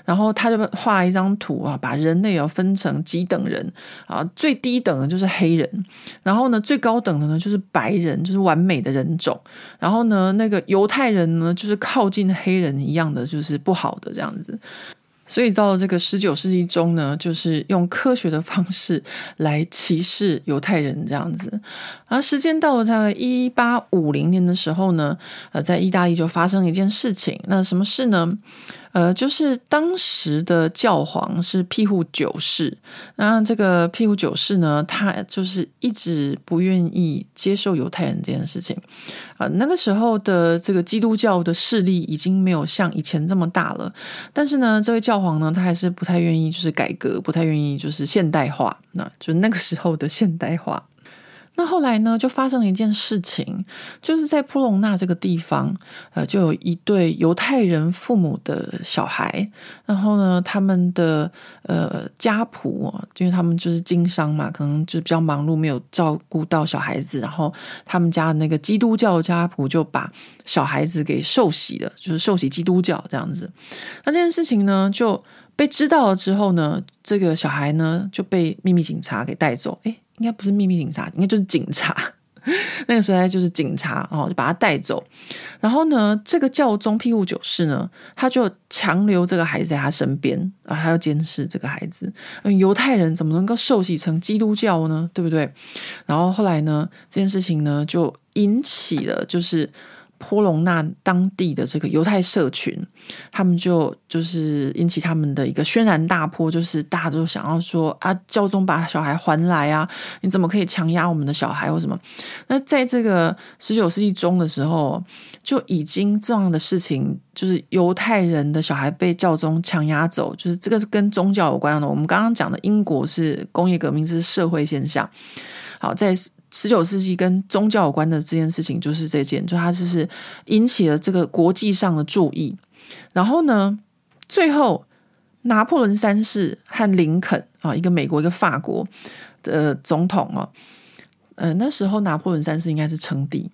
然后他就画一张图啊，把人类要分成几等人啊，最低等的就是黑人，然后呢，最高等的呢就是白人，就是完美的人种。然后呢，那个犹太人呢，就是靠近黑人一样的，就是不不好的这样子。所以到了这个十九世纪中呢，就是用科学的方式来歧视犹太人这样子。而时间到了大概一八五零年的时候呢，呃，在意大利就发生了一件事情。那什么事呢？呃，就是当时的教皇是庇护九世，那这个庇护九世呢，他就是一直不愿意接受犹太人这件事情。啊、那个时候的这个基督教的势力已经没有像以前这么大了，但是呢，这位教皇呢，他还是不太愿意就是改革，不太愿意就是现代化，那就那个时候的现代化。那后来呢，就发生了一件事情，就是在普隆纳这个地方，呃，就有一对犹太人父母的小孩，然后呢，他们的呃家仆，因为他们就是经商嘛，可能就比较忙碌，没有照顾到小孩子，然后他们家那个基督教家仆就把小孩子给受洗了，就是受洗基督教这样子。那这件事情呢，就被知道了之后呢，这个小孩呢就被秘密警察给带走，诶应该不是秘密警察，应该就是警察。那个时候就是警察哦，就把他带走。然后呢，这个教宗庇护九世呢，他就强留这个孩子在他身边啊，他要监视这个孩子。犹太人怎么能够受洗成基督教呢？对不对？然后后来呢，这件事情呢，就引起了就是。波隆纳当地的这个犹太社群，他们就就是引起他们的一个轩然大波，就是大家都想要说啊，教宗把小孩还来啊，你怎么可以强压我们的小孩或什么？那在这个十九世纪中的时候，就已经这样的事情，就是犹太人的小孩被教宗强压走，就是这个是跟宗教有关的。我们刚刚讲的英国是工业革命，是社会现象。好，在。十九世纪跟宗教有关的这件事情，就是这件，就它就是引起了这个国际上的注意。然后呢，最后拿破仑三世和林肯啊，一个美国一个法国的总统啊，呃，那时候拿破仑三世应该是称帝，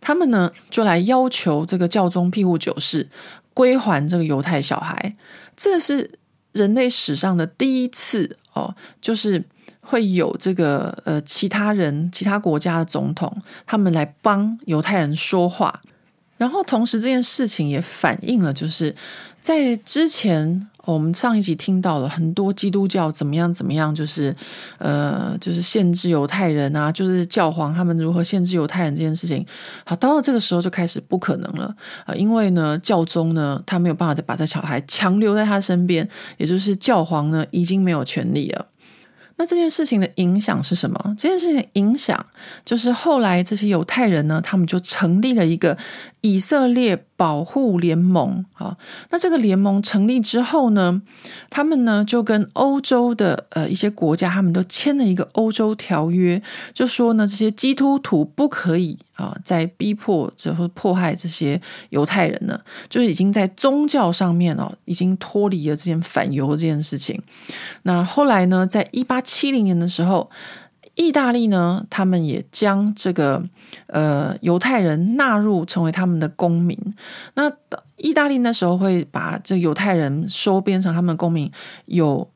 他们呢就来要求这个教宗庇护九世归还这个犹太小孩。这是人类史上的第一次哦，就是。会有这个呃，其他人、其他国家的总统，他们来帮犹太人说话。然后同时，这件事情也反映了，就是在之前我们上一集听到了很多基督教怎么样怎么样，就是呃，就是限制犹太人啊，就是教皇他们如何限制犹太人这件事情。好，到了这个时候就开始不可能了啊，因为呢，教宗呢，他没有办法再把这小孩强留在他身边，也就是教皇呢，已经没有权利了。那这件事情的影响是什么？这件事情的影响就是后来这些犹太人呢，他们就成立了一个以色列保护联盟啊。那这个联盟成立之后呢，他们呢就跟欧洲的呃一些国家，他们都签了一个欧洲条约，就说呢，这些基督徒不可以。啊，在逼迫或者迫害这些犹太人呢，就是已经在宗教上面哦，已经脱离了这件反犹这件事情。那后来呢，在一八七零年的时候，意大利呢，他们也将这个呃犹太人纳入成为他们的公民。那意大利那时候会把这犹太人收编成他们的公民，有。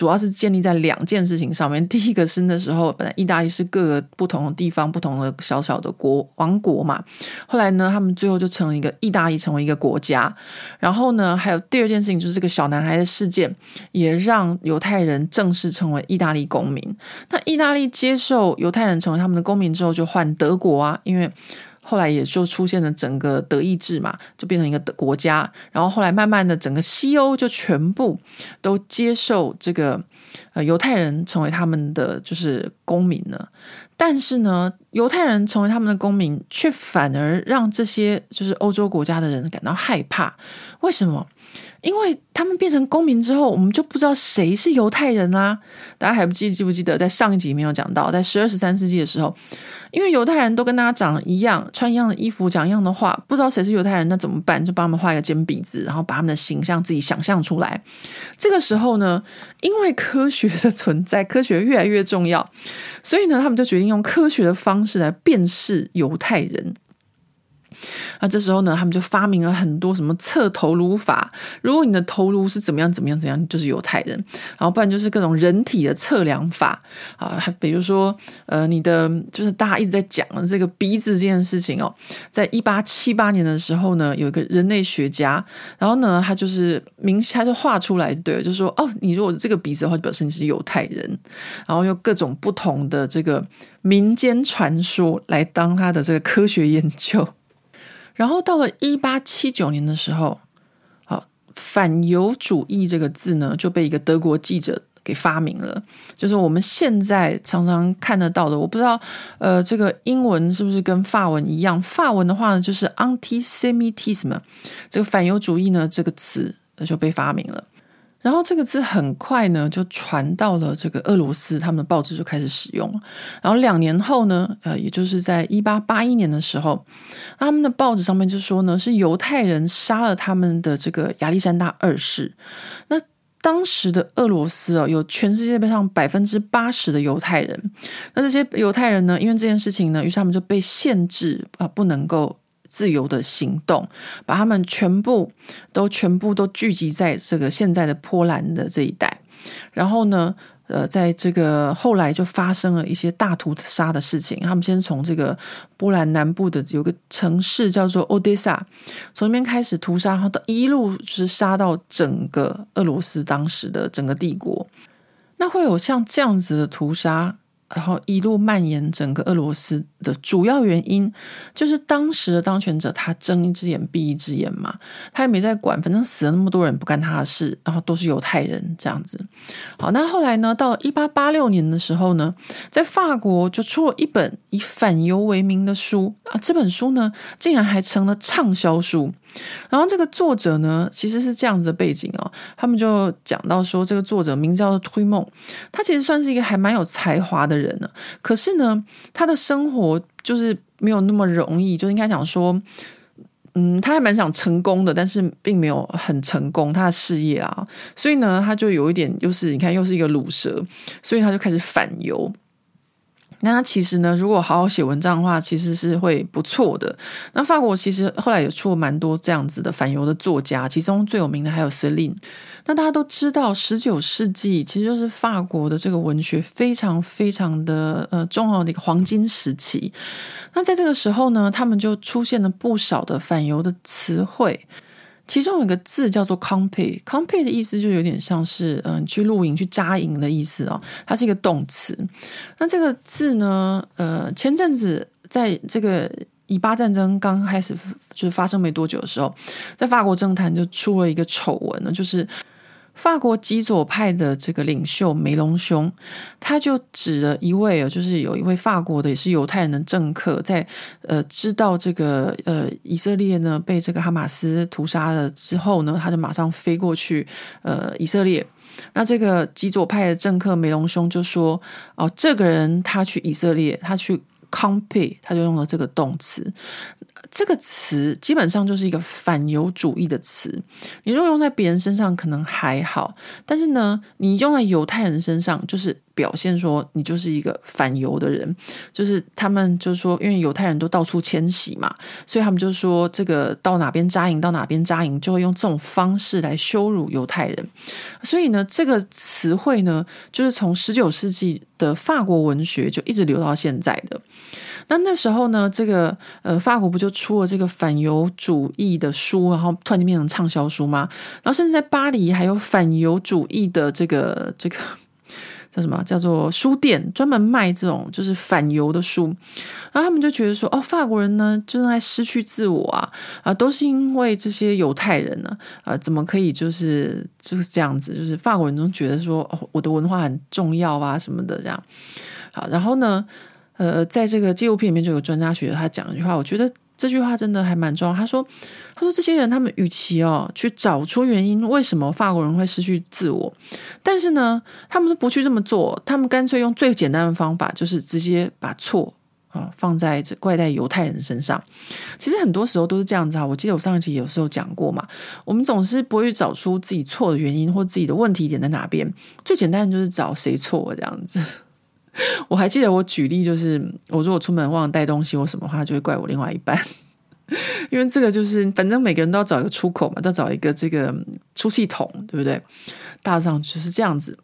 主要是建立在两件事情上面。第一个是那时候本来意大利是各个不同的地方、不同的小小的国王国嘛。后来呢，他们最后就成了一个意大利，成为一个国家。然后呢，还有第二件事情就是这个小男孩的事件，也让犹太人正式成为意大利公民。那意大利接受犹太人成为他们的公民之后，就换德国啊，因为。后来也就出现了整个德意志嘛，就变成一个国家。然后后来慢慢的，整个西欧就全部都接受这个呃犹太人成为他们的就是公民了。但是呢，犹太人成为他们的公民，却反而让这些就是欧洲国家的人感到害怕。为什么？因为他们变成公民之后，我们就不知道谁是犹太人啦、大家还不记记不记得，在上一集没有讲到，在十二十三世纪的时候，因为犹太人都跟大家长一样，穿一样的衣服，讲一样的话，不知道谁是犹太人，那怎么办？就帮他们画一个尖鼻子，然后把他们的形象自己想象出来。这个时候呢，因为科学的存在，科学越来越重要，所以呢，他们就决定用科学的方式来辨识犹太人。那这时候呢，他们就发明了很多什么测头颅法，如果你的头颅是怎么样怎么样怎样，就是犹太人。然后不然就是各种人体的测量法啊，还比如说呃，你的就是大家一直在讲的这个鼻子这件事情哦，在一八七八年的时候呢，有一个人类学家，然后呢，他就是明他就画出来，对，就说哦，你如果这个鼻子的话，就表示你是犹太人。然后用各种不同的这个民间传说来当他的这个科学研究。然后到了一八七九年的时候，好，反犹主义这个字呢就被一个德国记者给发明了，就是我们现在常常看得到的。我不知道，呃，这个英文是不是跟法文一样？法文的话呢，就是 antisemitism，这个反犹主义呢这个词就被发明了。然后这个字很快呢就传到了这个俄罗斯，他们的报纸就开始使用。然后两年后呢，呃，也就是在一八八一年的时候，他们的报纸上面就说呢，是犹太人杀了他们的这个亚历山大二世。那当时的俄罗斯哦，有全世界上百分之八十的犹太人。那这些犹太人呢，因为这件事情呢，于是他们就被限制啊，不能够。自由的行动，把他们全部都全部都聚集在这个现在的波兰的这一带，然后呢，呃，在这个后来就发生了一些大屠杀的事情。他们先从这个波兰南部的有个城市叫做欧德萨，从那边开始屠杀，然后一路就是杀到整个俄罗斯当时的整个帝国。那会有像这样子的屠杀？然后一路蔓延整个俄罗斯的主要原因，就是当时的当权者他睁一只眼闭一只眼嘛，他也没在管，反正死了那么多人不干他的事，然后都是犹太人这样子。好，那后来呢，到一八八六年的时候呢，在法国就出了一本以反犹为名的书啊，这本书呢竟然还成了畅销书。然后这个作者呢，其实是这样子的背景哦。他们就讲到说，这个作者名叫推梦，他其实算是一个还蛮有才华的人呢。可是呢，他的生活就是没有那么容易，就应该讲说，嗯，他还蛮想成功的，但是并没有很成功他的事业啊。所以呢，他就有一点，就是你看，又是一个卤蛇，所以他就开始反犹。那其实呢，如果好好写文章的话，其实是会不错的。那法国其实后来也出了蛮多这样子的反犹的作家，其中最有名的还有 Céline。那大家都知道，十九世纪其实就是法国的这个文学非常非常的呃重要的一个黄金时期。那在这个时候呢，他们就出现了不少的反犹的词汇。其中有一个字叫做 comp comp 的意思就有点像是嗯去露营、去扎营的意思哦，它是一个动词。那这个字呢，呃，前阵子在这个以巴战争刚开始就是发生没多久的时候，在法国政坛就出了一个丑闻呢，就是。法国极左派的这个领袖梅隆兄，他就指了一位，就是有一位法国的也是犹太人的政客，在呃知道这个呃以色列呢被这个哈马斯屠杀了之后呢，他就马上飞过去呃以色列。那这个极左派的政客梅隆兄就说：“哦，这个人他去以色列，他去 camper，他就用了这个动词。”这个词基本上就是一个反犹主义的词，你如果用在别人身上可能还好，但是呢，你用在犹太人身上就是。表现说你就是一个反犹的人，就是他们就是说，因为犹太人都到处迁徙嘛，所以他们就说这个到哪边扎营到哪边扎营，就会用这种方式来羞辱犹太人。所以呢，这个词汇呢，就是从十九世纪的法国文学就一直留到现在的。那那时候呢，这个呃，法国不就出了这个反犹主义的书，然后突然就变成畅销书吗？然后甚至在巴黎还有反犹主义的这个这个。叫什么？叫做书店，专门卖这种就是反犹的书。然后他们就觉得说，哦，法国人呢正在失去自我啊啊，都是因为这些犹太人呢啊，怎么可以就是就是这样子？就是法国人都觉得说，哦，我的文化很重要啊什么的这样。好，然后呢，呃，在这个纪录片里面就有专家学者他讲一句话，我觉得这句话真的还蛮重要。他说：“他说这些人，他们与其哦去找出原因，为什么法国人会失去自我，但是呢，他们都不去这么做，他们干脆用最简单的方法，就是直接把错。”啊，放在这怪在犹太人身上，其实很多时候都是这样子啊。我记得我上一集有时候讲过嘛，我们总是不会找出自己错的原因或自己的问题点在哪边。最简单的就是找谁错这样子。我还记得我举例就是，我如果出门忘了带东西或什么话，就会怪我另外一半，因为这个就是反正每个人都要找一个出口嘛，都要找一个这个出气筒，对不对？大致上就是这样子。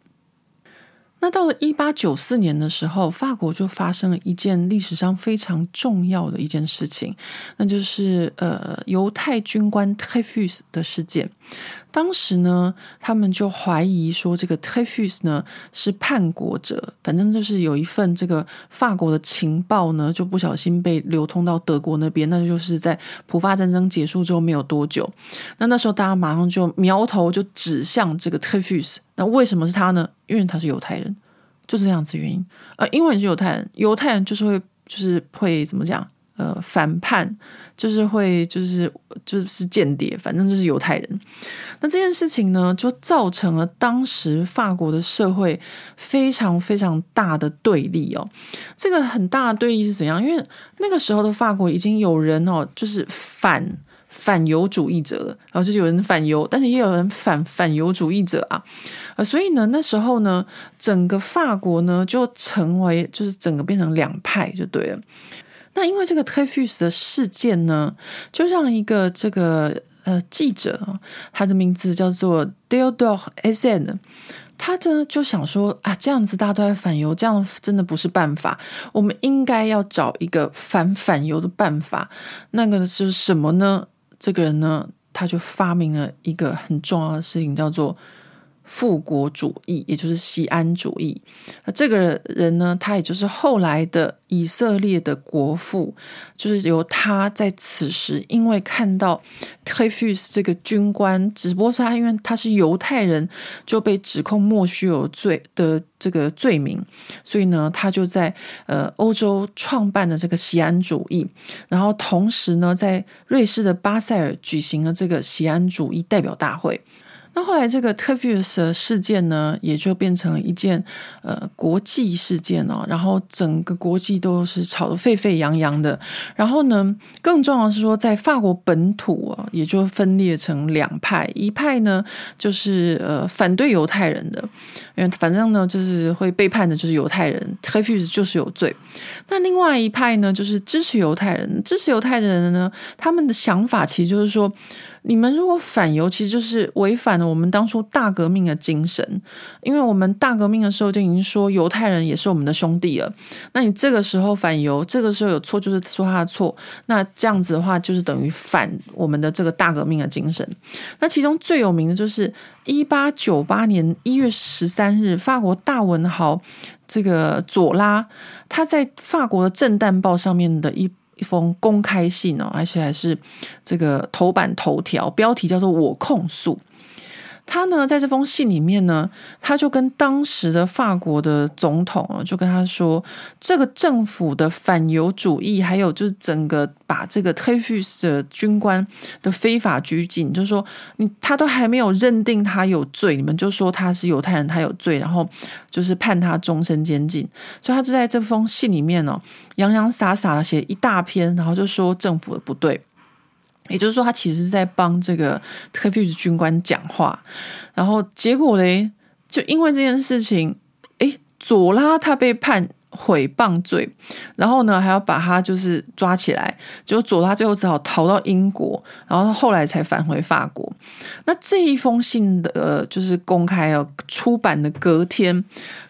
那到了一八九四年的时候，法国就发生了一件历史上非常重要的一件事情，那就是呃犹太军官泰菲斯的事件。当时呢，他们就怀疑说这个 Dreyfus 呢是叛国者，反正就是有一份这个法国的情报呢就不小心被流通到德国那边，那就是在普法战争结束之后没有多久。那那时候大家马上就苗头就指向这个 Dreyfus。那为什么是他呢？因为他是犹太人，就这样子原因。呃，因为你是犹太人，犹太人就是会，就是会怎么讲？呃，反叛，就是会，就是就是间谍，反正就是犹太人。那这件事情呢，就造成了当时法国的社会非常非常大的对立哦。这个很大的对立是怎样？因为那个时候的法国已经有人哦，就是反。反犹主义者了，然后就有人反犹，但是也有人反反犹主义者啊，呃，所以呢，那时候呢，整个法国呢就成为就是整个变成两派就对了。那因为这个 Tefus 的事件呢，就让一个这个呃记者，他的名字叫做 Theodore Herzl，他呢就想说啊，这样子大家都在反犹，这样真的不是办法，我们应该要找一个反反犹的办法。那个是什么呢？这个人呢，他就发明了一个很重要的事情，叫做复国主义，也就是锡安主义。那这个人呢，他也就是后来的以色列的国父，就是由他在此时，因为看到 Dreyfus 这个军官，只不过是他因为他是犹太人，就被指控莫须有罪的这个罪名，所以呢，他就在呃欧洲创办了这个锡安主义，然后同时呢，在瑞士的巴塞尔举行了这个锡安主义代表大会。那后来这个 Dreyfus 事件呢，也就变成一件呃国际事件哦，然后整个国际都是吵得沸沸扬扬的。然后呢，更重要的是说，在法国本土啊，也就分裂成两派，一派呢就是呃反对犹太人的，因为反正呢就是会背叛的，就是犹太人，Dreyfus 就是有罪。那另外一派呢，就是支持犹太人，支持犹太人的呢，他们的想法其实就是说。你们如果反犹，其实就是违反了我们当初大革命的精神，因为我们大革命的时候就已经说犹太人也是我们的兄弟了。那你这个时候反犹，这个时候有错就是说他的错，那这样子的话就是等于反我们的这个大革命的精神。那其中最有名的就是一八九八年一月十三日，法国大文豪这个左拉他在法国的震旦报上面的一。一封公开信哦，而且还是这个头版头条，标题叫做“我控诉”。他呢，在这封信里面呢，他就跟当时的法国的总统啊，就跟他说，这个政府的反犹主义，还有就是整个把这个 Dreyfus 的军官的非法拘禁，就是说你他都还没有认定他有罪，你们就说他是犹太人，他有罪，然后就是判他终身监禁。所以他就在这封信里面呢，洋洋洒洒的写一大篇，然后就说政府的不对。也就是说，他其实是在帮这个特费斯军官讲话，然后结果嘞，就因为这件事情，诶，左拉他被判毁谤罪，然后呢还要把他就是抓起来，结果左拉最后只好逃到英国，然后后来才返回法国。那这一封信的，呃，就是公开要出版的隔天，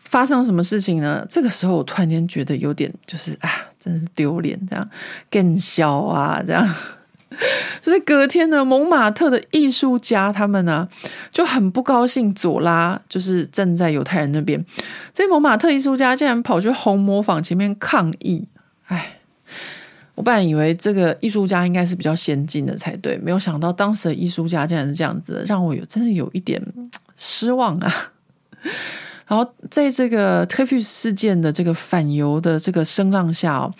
发生了什么事情呢？这个时候我突然间觉得有点就是啊，真是丢脸，这样更小啊，这样。所以隔天呢，蒙马特的艺术家他们呢、就很不高兴，左拉就是站在犹太人那边。这蒙马特艺术家竟然跑去红磨坊前面抗议。哎，我本来以为这个艺术家应该是比较先进的才对，没有想到当时的艺术家竟然是这样子，让我有真的有一点失望啊。然后在这个特许事件的这个反犹的这个声浪下哦，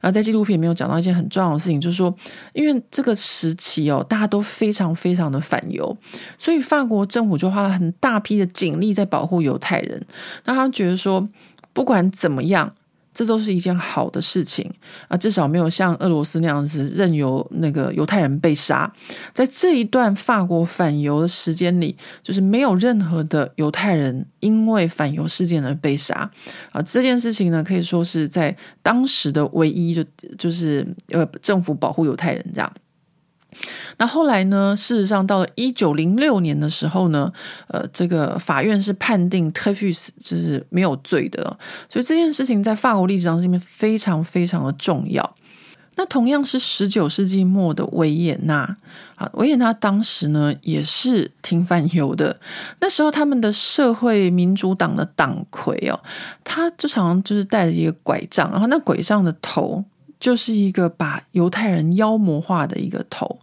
然后在纪录片里面有讲到一件很重要的事情，就是说，因为这个时期哦，大家都非常非常的反犹，所以法国政府就花了很大批的警力在保护犹太人。那他们觉得说，不管怎么样。这都是一件好的事情啊，至少没有像俄罗斯那样子任由那个犹太人被杀。在这一段法国反犹的时间里，就是没有任何的犹太人因为反犹事件而被杀啊。这件事情呢，可以说是在当时的唯一就就是呃政府保护犹太人这样。那后来呢？事实上，到了一九零六年的时候呢，呃，这个法院是判定特 fy 斯就是没有罪的，所以这件事情在法国历史上这边非常非常的重要。那同样是十九世纪末的维也纳啊，维也纳当时呢也是挺反犹的。那时候他们的社会民主党的党魁哦，他就常常就是带着一个拐杖，然后那拐杖的头。就是一个把犹太人妖魔化的一个头。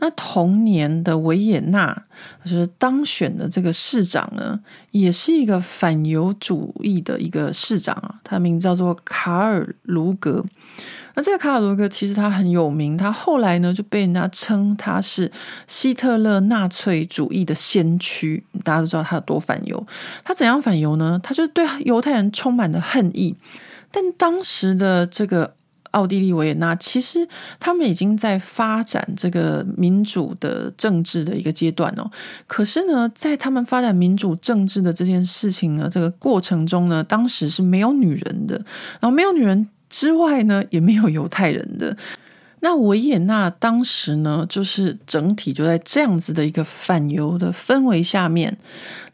那同年的维也纳，就是当选的这个市长呢，也是一个反犹主义的一个市长啊，他的名字叫做卡尔卢格。那这个卡尔卢格其实他很有名，他后来呢就被人家称他是希特勒纳粹主义的先驱。大家都知道他有多反犹，他怎样反犹呢？他就对犹太人充满了恨意。但当时的这个。奥地利维也纳其实他们已经在发展这个民主的政治的一个阶段哦。可是呢，在他们发展民主政治的这件事情呢，这个过程中呢，当时是没有女人的，然后没有女人之外呢，也没有犹太人的。那维也纳当时呢，就是整体就在这样子的一个反犹的氛围下面。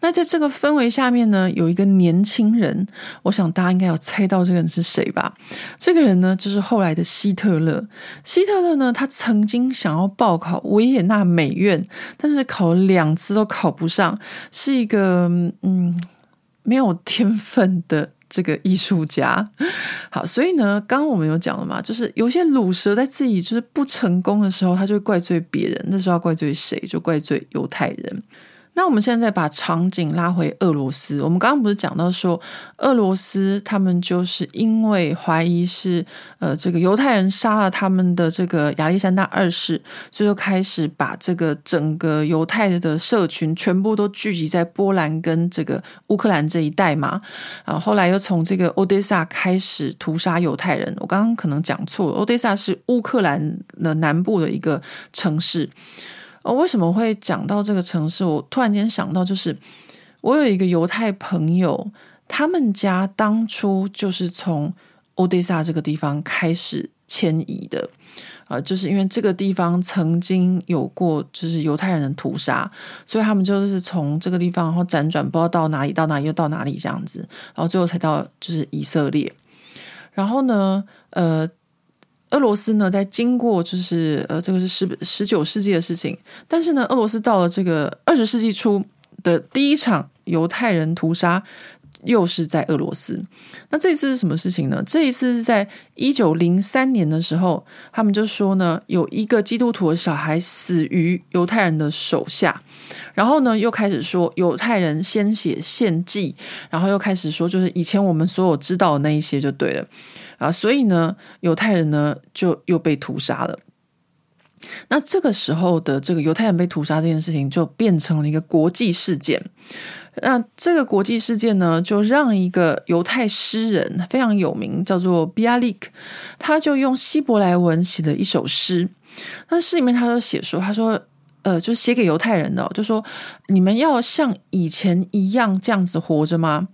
那在这个氛围下面呢，有一个年轻人，我想大家应该有猜到这个人是谁吧？这个人呢，就是后来的希特勒。希特勒呢，他曾经想要报考维也纳美院，但是考了两次都考不上，是一个嗯没有天分的。这个艺术家，好，所以呢，刚刚我们有讲了嘛，就是有些鲁蛇在自己就是不成功的时候，他就会怪罪别人，那时候要怪罪谁？就怪罪犹太人。那我们现在把场景拉回俄罗斯，我们刚刚不是讲到说，俄罗斯他们就是因为怀疑是呃这个犹太人杀了他们的这个亚历山大二世，所以就开始把这个整个犹太的社群全部都聚集在波兰跟这个乌克兰这一带嘛，啊，后来又从这个欧德萨开始屠杀犹太人。我刚刚可能讲错了，欧德萨是乌克兰的南部的一个城市。哦，为什么会讲到这个城市？我突然间想到，就是我有一个犹太朋友，他们家当初就是从欧德萨这个地方开始迁移的，啊、呃，就是因为这个地方曾经有过就是犹太人的屠杀，所以他们就是从这个地方然后辗转，不知道到哪里到哪里又到哪里这样子，然后最后才到就是以色列。然后呢，呃。俄罗斯呢，在经过就是呃，这个是十十九世纪的事情，但是呢，俄罗斯到了这个二十世纪初的第一场犹太人屠杀，又是在俄罗斯。那这一次是什么事情呢？这一次是在一九零三年的时候，他们就说呢，有一个基督徒的小孩死于犹太人的手下，然后呢，又开始说犹太人鲜血献祭，然后又开始说，就是以前我们所有知道的那一些就对了。啊，所以呢，犹太人呢就又被屠杀了。那这个时候的这个犹太人被屠杀这件事情，就变成了一个国际事件。那这个国际事件呢，就让一个犹太诗人非常有名，叫做比亚利克，他就用希伯来文写了一首诗。那诗里面他就写说，他说，呃，就写给犹太人的，就说你们要像以前一样这样子活着吗？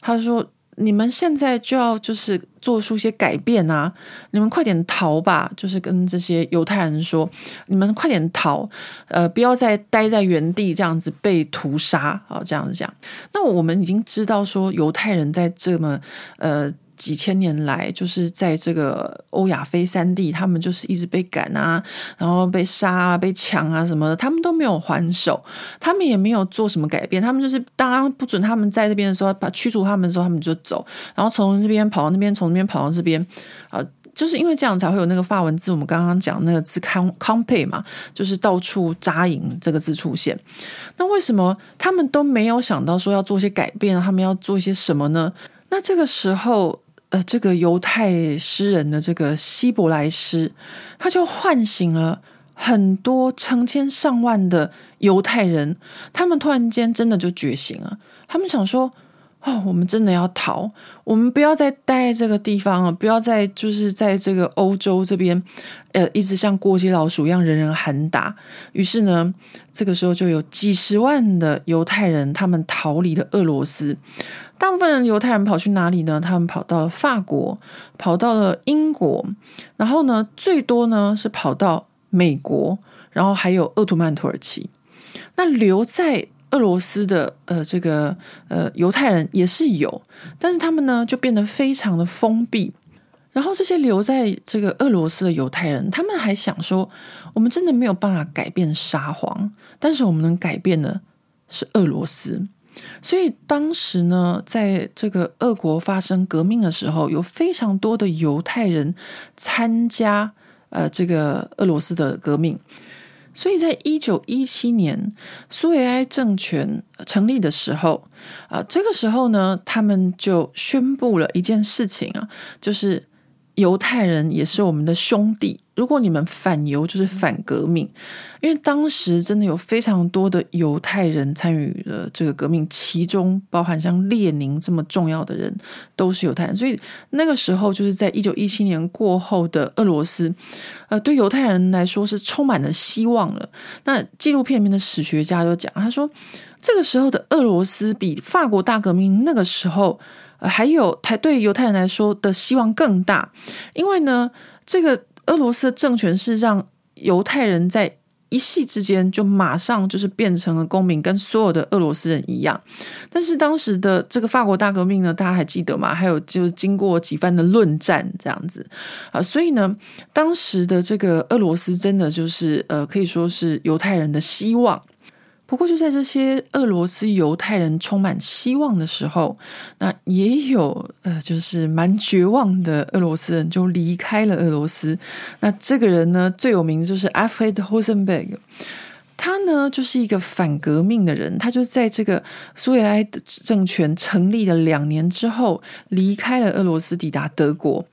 他说。你们现在就要就是做出一些改变啊！你们快点逃吧！就是跟这些犹太人说，你们快点逃，呃，不要再待在原地这样子被屠杀啊！这样子讲。那我们已经知道说，犹太人在这么呃。几千年来，就是在这个欧亚非三地，他们就是一直被赶啊，然后被杀啊、被抢啊什么的，他们都没有还手，他们也没有做什么改变，他们就是当不准他们在这边的时候，把驱逐他们的时候，他们就走，然后从这边跑到那边，从那边跑到这边啊，就是因为这样才会有那个发文字，我们刚刚讲那个字康康佩嘛，就是到处扎营这个字出现。那为什么他们都没有想到说要做些改变？他们要做一些什么呢？那这个时候，呃，这个犹太诗人的这个希伯来诗，他就唤醒了很多成千上万的犹太人，他们突然间真的就觉醒了，他们想说。哦，我们真的要逃，我们不要再待在这个地方了，不要再就是在这个欧洲这边，呃，一直像过街老鼠一样人人喊打。于是呢，这个时候就有几十万的犹太人，他们逃离了俄罗斯。大部分的犹太人跑去哪里呢？他们跑到了法国，跑到了英国，然后呢，最多呢是跑到美国，然后还有奥图曼土耳其。那留在俄罗斯的呃，这个呃犹太人也是有，但是他们呢就变得非常的封闭。然后这些留在这个俄罗斯的犹太人，他们还想说，我们真的没有办法改变沙皇，但是我们能改变的是俄罗斯。所以当时呢，在这个俄国发生革命的时候，有非常多的犹太人参加呃这个俄罗斯的革命。所以在一九一七年苏维埃政权成立的时候，啊，这个时候呢，他们就宣布了一件事情啊，就是。犹太人也是我们的兄弟。如果你们反犹，就是反革命。因为当时真的有非常多的犹太人参与了这个革命，其中包含像列宁这么重要的人都是犹太人。所以那个时候，就是在一九一七年过后的俄罗斯，呃，对犹太人来说是充满了希望了。那纪录片里面的史学家就讲，他说这个时候的俄罗斯比法国大革命那个时候。还有，台对犹太人来说的希望更大，因为呢，这个俄罗斯政权是让犹太人在一夕之间就马上就是变成了公民，跟所有的俄罗斯人一样。但是当时的这个法国大革命呢，大家还记得吗？还有就是经过几番的论战这样子啊，所以呢，当时的这个俄罗斯真的就是呃，可以说是犹太人的希望。不过，就在这些俄罗斯犹太人充满希望的时候，那也有呃，就是蛮绝望的俄罗斯人就离开了俄罗斯。那这个人呢，最有名的就是 Alfred Rosenberg，他呢就是一个反革命的人，他就在这个苏维埃政权成立的两年之后，离开了俄罗斯，抵达德国。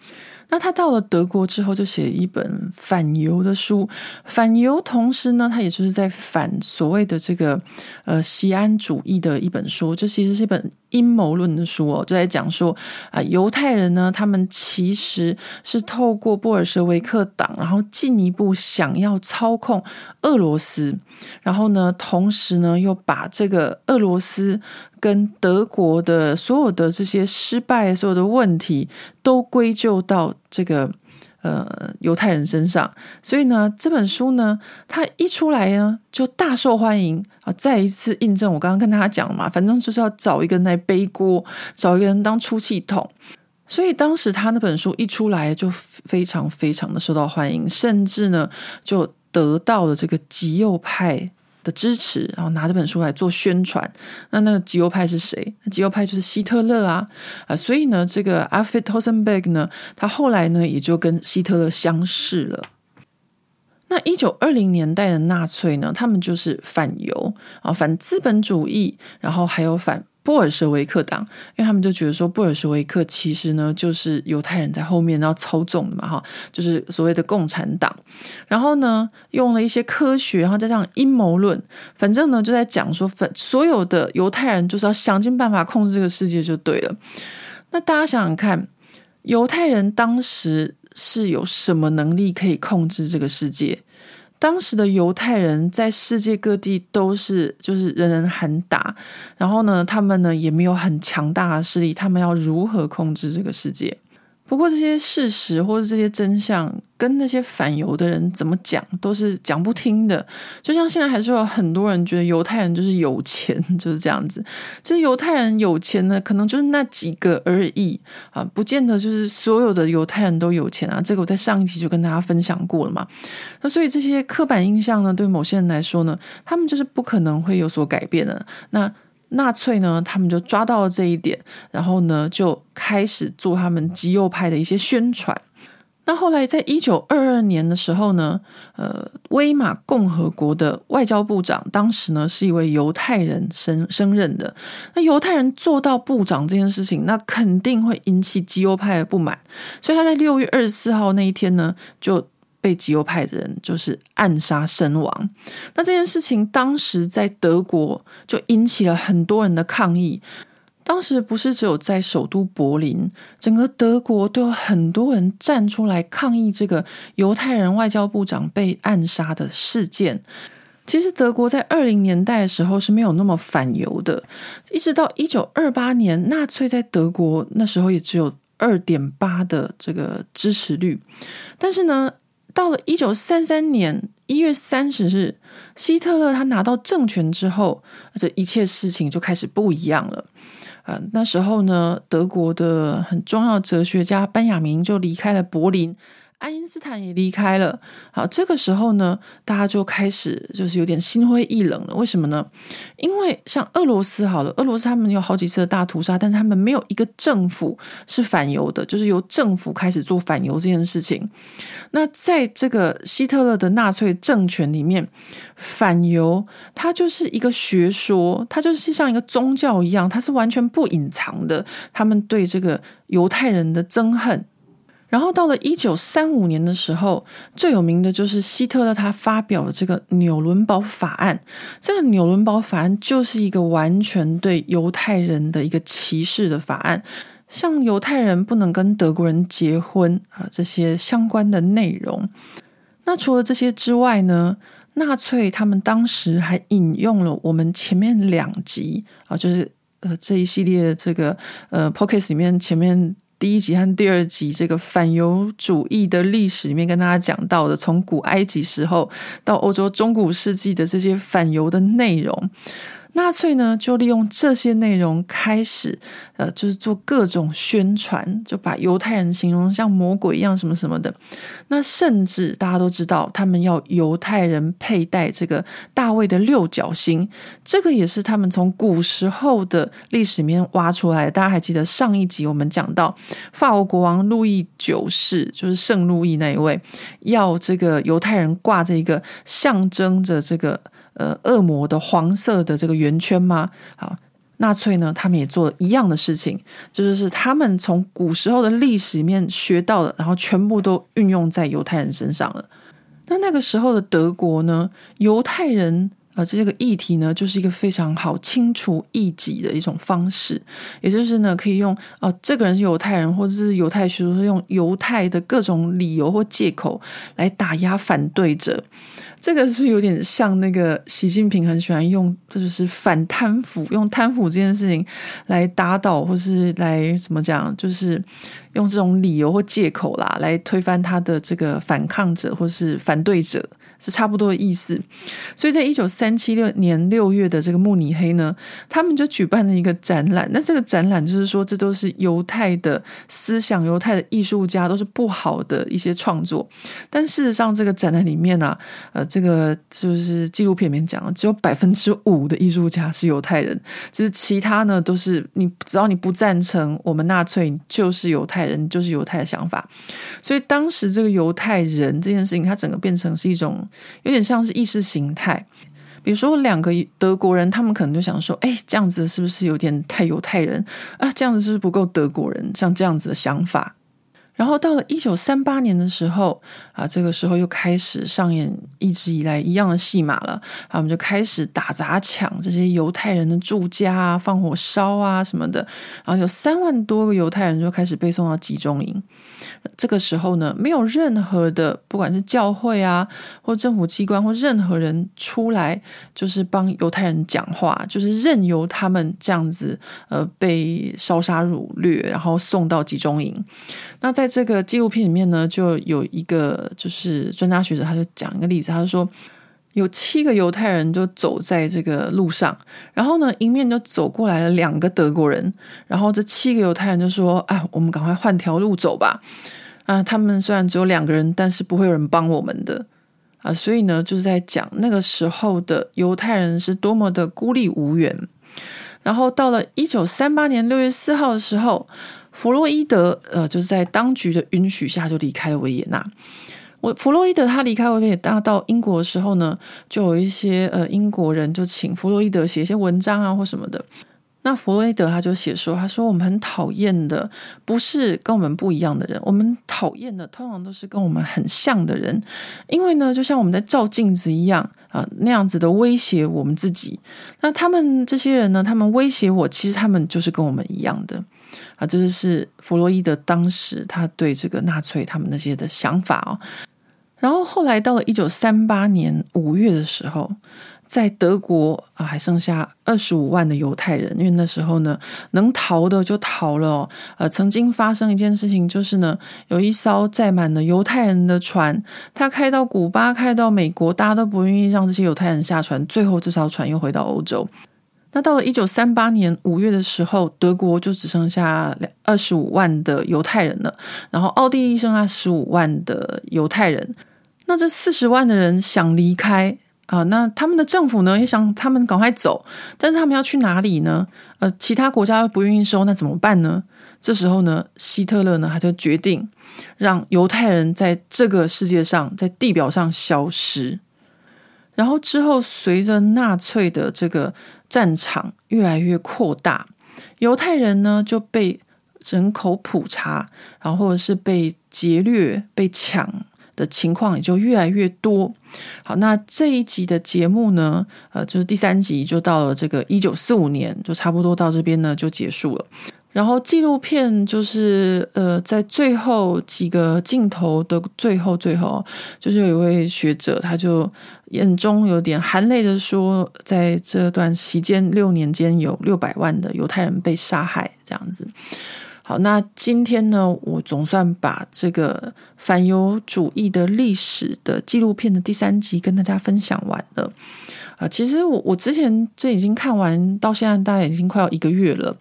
那他到了德国之后，就写一本反犹的书。反犹，同时呢，他也就是在反所谓的这个呃锡安主义的一本书。这其实是一本阴谋论的书哦，就在讲说啊，犹太人呢，他们其实是透过布尔什维克党，然后进一步想要操控俄罗斯，然后呢，同时呢，又把这个俄罗斯跟德国的所有的这些失败、所有的问题，都归咎到这个。呃，犹太人身上，所以呢，这本书呢，它一出来呢，就大受欢迎啊！再一次印证我刚刚跟大家讲嘛，反正就是要找一个人来背锅，找一个人当出气筒。所以当时他那本书一出来，就非常非常的受到欢迎，甚至呢，就得到了这个极右派的支持，然后拿这本书来做宣传。那那个极右派是谁？那极右派就是希特勒啊！啊，所以呢，这个 Alfred Rosenberg 呢，他后来呢也就跟希特勒相识了。那一九二零年代的纳粹呢，他们就是反犹啊，反资本主义，然后还有反。布尔什维克党，因为他们就觉得说，布尔什维克其实呢就是犹太人在后面然后操纵的嘛，哈，就是所谓的共产党。然后呢，用了一些科学，然后再加上阴谋论，反正呢就在讲说，反所有的犹太人就是要想尽办法控制这个世界就对了。那大家想想看，犹太人当时是有什么能力可以控制这个世界？当时的犹太人在世界各地都是就是人人喊打，然后呢，他们呢也没有很强大的势力，他们要如何控制这个世界？不过这些事实或者这些真相，跟那些反犹的人怎么讲都是讲不听的。就像现在还是有很多人觉得犹太人就是有钱，就是这样子。其实犹太人有钱呢，可能就是那几个而已啊，不见得就是所有的犹太人都有钱啊。这个我在上一集就跟大家分享过了嘛。那所以这些刻板印象呢，对某些人来说呢，他们就是不可能会有所改变的。那。纳粹呢，他们就抓到了这一点，然后呢，就开始做他们极右派的一些宣传。那后来，在一九二二年的时候呢，呃，威玛共和国的外交部长当时呢是一位犹太人升升任的。那犹太人做到部长这件事情，那肯定会引起极右派的不满，所以他在六月二十四号那一天呢，就被极右派的人就是暗杀身亡。那这件事情当时在德国就引起了很多人的抗议。当时不是只有在首都柏林，整个德国都有很多人站出来抗议这个犹太人外交部长被暗杀的事件。其实德国在二零年代的时候是没有那么反犹的，一直到一九二八年，纳粹在德国那时候也只有二点八的这个支持率。但是呢，到了一九三三年一月三十日，希特勒他拿到政权之后，这一切事情就开始不一样了。呃，那时候呢，德国的很重要哲学家班雅明就离开了柏林。爱因斯坦也离开了，好，这个时候呢，大家就开始就是有点心灰意冷了。为什么呢？因为像俄罗斯好了，俄罗斯他们有好几次的大屠杀，但是他们没有一个政府是反犹的，就是由政府开始做反犹这件事情。那在这个希特勒的纳粹政权里面，反犹它就是一个学说，它就是像一个宗教一样，它是完全不隐藏的。他们对这个犹太人的憎恨。然后到了一九三五年的时候，最有名的就是希特勒他发表了这个纽伦堡法案。这个纽伦堡法案就是一个完全对犹太人的一个歧视的法案，像犹太人不能跟德国人结婚啊，这些相关的内容。那除了这些之外呢，纳粹他们当时还引用了我们前面两集啊，就是呃这一系列这个呃 Podcast 里面前面。第一集和第二集，这个反犹主义的历史里面跟大家讲到的，从古埃及时候到欧洲中古世纪的这些反犹的内容。纳粹呢，就利用这些内容开始，呃，就是做各种宣传，就把犹太人形容像魔鬼一样，什么什么的。那甚至大家都知道，他们要犹太人佩戴这个大卫的六角星，这个也是他们从古时候的历史里面挖出来。大家还记得上一集我们讲到，法国国王路易九世，就是圣路易那一位，要这个犹太人挂着一个象征着这个。呃，恶魔的黄色的这个圆圈吗？好，纳粹呢，他们也做了一样的事情，这就是他们从古时候的历史里面学到的，然后全部都运用在犹太人身上了。那那个时候的德国呢，犹太人啊，这个议题呢，就是一个非常好清除异己的一种方式，也就是呢，可以用啊，这个人是犹太人，或者是犹太学说，是用犹太的各种理由或借口来打压反对者。这个是不有点像那个习近平很喜欢用，就是反贪腐，用贪腐这件事情来打倒，或是来怎么讲，就是用这种理由或借口啦，来推翻他的这个反抗者或是反对者。是差不多的意思，所以在一九三七六年六月的这个慕尼黑呢，他们就举办了一个展览。那这个展览就是说，这都是犹太的思想、犹太的艺术家都是不好的一些创作。但事实上，这个展览里面呢、啊，呃，这个就是纪录片里面讲了，只有百分之五的艺术家是犹太人，就是其他呢都是你只要你不赞成我们纳粹，你就是犹太人，就是犹太的想法。所以当时这个犹太人这件事情，它整个变成是一种。有点像是意识形态，比如说两个德国人，他们可能就想说：“哎，这样子是不是有点太犹太人啊？这样子是不是不够德国人？像这样子的想法。”然后到了一九三八年的时候啊，这个时候又开始上演一直以来一样的戏码了。啊，我们就开始打砸抢这些犹太人的住家啊，放火烧啊什么的。然后有三万多个犹太人就开始被送到集中营。这个时候呢，没有任何的，不管是教会啊，或政府机关，或任何人出来，就是帮犹太人讲话，就是任由他们这样子，呃，被烧杀掳掠，然后送到集中营。那在这个纪录片里面呢，就有一个就是专家学者，他就讲一个例子，他就说有七个犹太人就走在这个路上，然后呢，迎面就走过来了两个德国人，然后这七个犹太人就说：“啊，我们赶快换条路走吧。”啊，他们虽然只有两个人，但是不会有人帮我们的啊，所以呢，就是在讲那个时候的犹太人是多么的孤立无援。然后到了一九三八年六月四号的时候，弗洛伊德呃，就是在当局的允许下就离开了维也纳。我弗洛伊德他离开维也纳到英国的时候呢，就有一些呃英国人就请弗洛伊德写一些文章啊或什么的。那弗洛伊德他就写说，他说我们很讨厌的不是跟我们不一样的人，我们讨厌的通常都是跟我们很像的人，因为呢，就像我们在照镜子一样啊、那样子的威胁我们自己。那他们这些人呢，他们威胁我，其实他们就是跟我们一样的啊，这就是弗洛伊德当时他对这个纳粹他们那些的想法哦。然后后来到了一九三八年五月的时候。在德国啊，还剩下二十五万的犹太人，因为那时候呢，能逃的就逃了哦。呃，曾经发生一件事情，就是呢，有一艘载满了犹太人的船，他开到古巴，开到美国，大家都不愿意让这些犹太人下船，最后这艘船又回到欧洲。那到了一九三八年五月的时候，德国就只剩下二十五万的犹太人了，然后奥地利剩下十五万的犹太人。那这四十万的人想离开。啊，那他们的政府呢，也想他们赶快走，但是他们要去哪里呢？呃，其他国家又不愿意收，那怎么办呢？这时候呢，希特勒呢，他就决定让犹太人在这个世界上，在地表上消失。然后之后，随着纳粹的这个战场越来越扩大，犹太人呢就被人口普查，然后或者是被劫掠、被抢。的情况也就越来越多。好，那这一集的节目呢，呃，就是第三集，就到了这个一九四五年，就差不多到这边呢就结束了。然后纪录片就是呃，在最后几个镜头的最后，最后就是有一位学者，他就眼中有点含泪的说，在这段期间六年间，有六百万的犹太人被杀害，这样子。好，那今天呢，我总算把这个反犹主义的历史的纪录片的第三集跟大家分享完了。啊，其实我我之前这已经看完，到现在大概已经快要一个月了。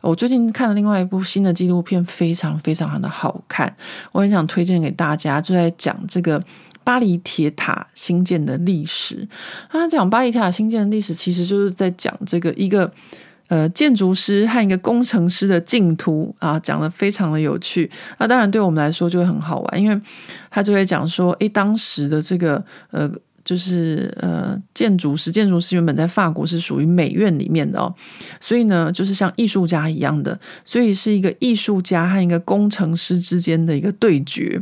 我最近看了另外一部新的纪录片，非常非常的好看，我很想推荐给大家，就在讲这个巴黎铁塔兴建的历史。他讲巴黎铁塔兴建的历史，其实就是在讲这个一个。呃，建筑师和一个工程师的竞图啊，讲得非常的有趣。那当然对我们来说就会很好玩，因为他就会讲说，诶，当时的这个呃，就是呃，建筑师，建筑师原本在法国是属于美院里面的哦，所以呢，就是像艺术家一样的，所以是一个艺术家和一个工程师之间的一个对决。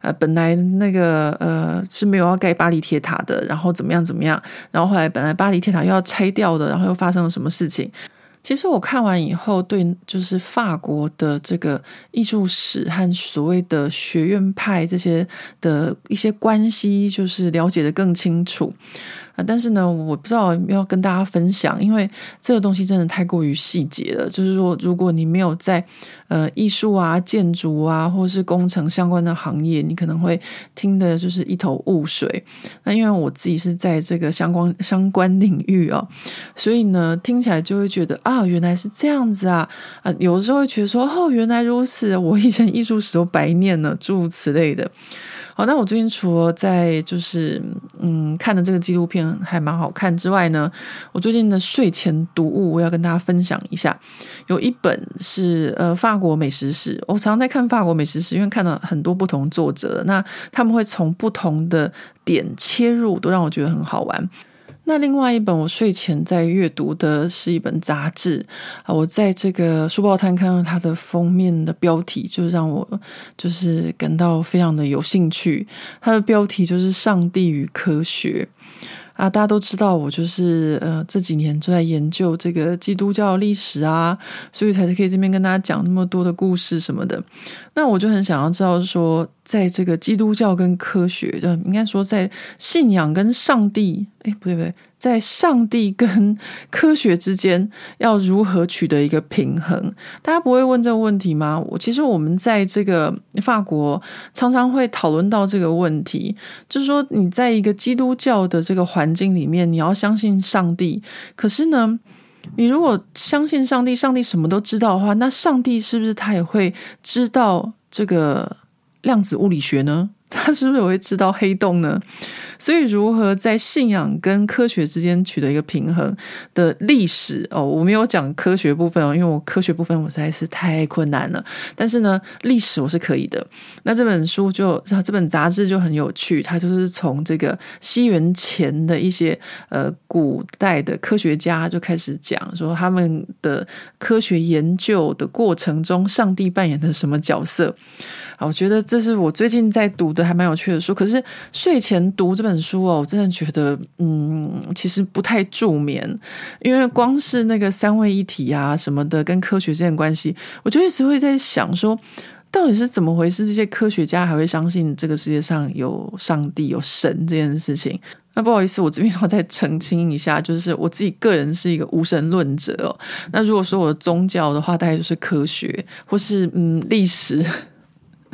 呃，本来那个呃是没有要盖巴黎铁塔的，然后怎么样怎么样，然后后来本来巴黎铁塔又要拆掉的，然后又发生了什么事情？其实我看完以后，对就是法国的这个艺术史和所谓的学院派这些的一些关系，就是了解得更清楚。啊但是呢，我不知道要，要跟大家分享，因为这个东西真的太过于细节了。就是说，如果你没有在呃艺术啊、建筑啊，或是工程相关的行业，你可能会听的就是一头雾水。那因为我自己是在这个相关相关领域哦，所以呢，听起来就会觉得啊，原来是这样子啊啊，有的时候会觉得说，哦，原来如此，我以前艺术史都白念了，诸如此类的。好，那我最近除了在就是嗯看的这个纪录片还蛮好看之外呢，我最近的睡前读物我要跟大家分享一下。有一本是呃法国美食史，我常常在看法国美食史，因为看了很多不同作者，那他们会从不同的点切入，都让我觉得很好玩。那另外一本我睡前在阅读的是一本杂志啊，我在这个书报摊看到它的封面的标题，就让我就是感到非常的有兴趣。它的标题就是《上帝与科学》。啊，大家都知道我就是呃这几年就在研究这个基督教历史啊，所以才可以这边跟大家讲那么多的故事什么的。那我就很想要知道说，在这个基督教跟科学，就应该说在信仰跟上帝，哎，不对不对。在上帝跟科学之间要如何取得一个平衡？大家不会问这个问题吗？我其实我们在这个法国常常会讨论到这个问题，就是说你在一个基督教的这个环境里面，你要相信上帝，可是呢，你如果相信上帝，上帝什么都知道的话，那上帝是不是他也会知道这个量子物理学呢？他是不是也会知道黑洞呢？所以，如何在信仰跟科学之间取得一个平衡的历史哦，我没有讲科学部分哦，因为我科学部分我实在是太困难了。但是呢，历史我是可以的。那这本书就这本杂志就很有趣，它就是从这个西元前的一些呃古代的科学家就开始讲说他们的科学研究的过程中，上帝扮演的什么角色啊。我觉得这是我最近在读的还蛮有趣的书。可是睡前读这本书哦，我真的觉得，嗯，其实不太助眠，因为光是那个三位一体啊什么的，跟科学之间的关系，我就一直会在想说，到底是怎么回事？这些科学家还会相信这个世界上有上帝、有神这件事情？那不好意思，我这边要再澄清一下，就是我自己个人是一个无神论者哦。那如果说我的宗教的话，大概就是科学或是嗯历史。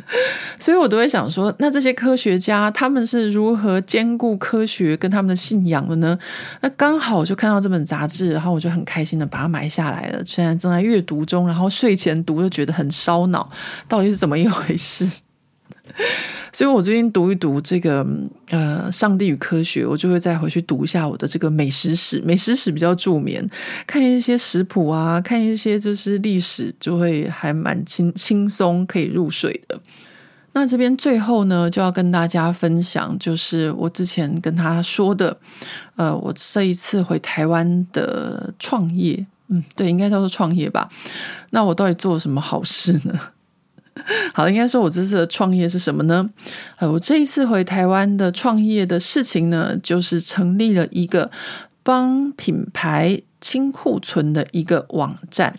所以我都会想说，那这些科学家他们是如何兼顾科学跟他们的信仰的呢？那刚好就看到这本杂志，然后我就很开心的把它买下来了。现在正在阅读中，然后睡前读就觉得很烧脑，到底是怎么一回事？所以我最近读一读这个呃《上帝与科学》，我就会再回去读一下我的这个美食史。美食史比较助眠，看一些食谱啊，看一些就是历史，就会还蛮轻轻松，可以入睡的。那这边最后呢，就要跟大家分享，就是我之前跟他说的，呃，我这一次回台湾的创业，嗯，对，应该叫做创业吧。那我到底做了什么好事呢？好，应该说我这次的创业是什么呢？呃，我这一次回台湾的创业的事情呢，就是成立了一个帮品牌清库存的一个网站。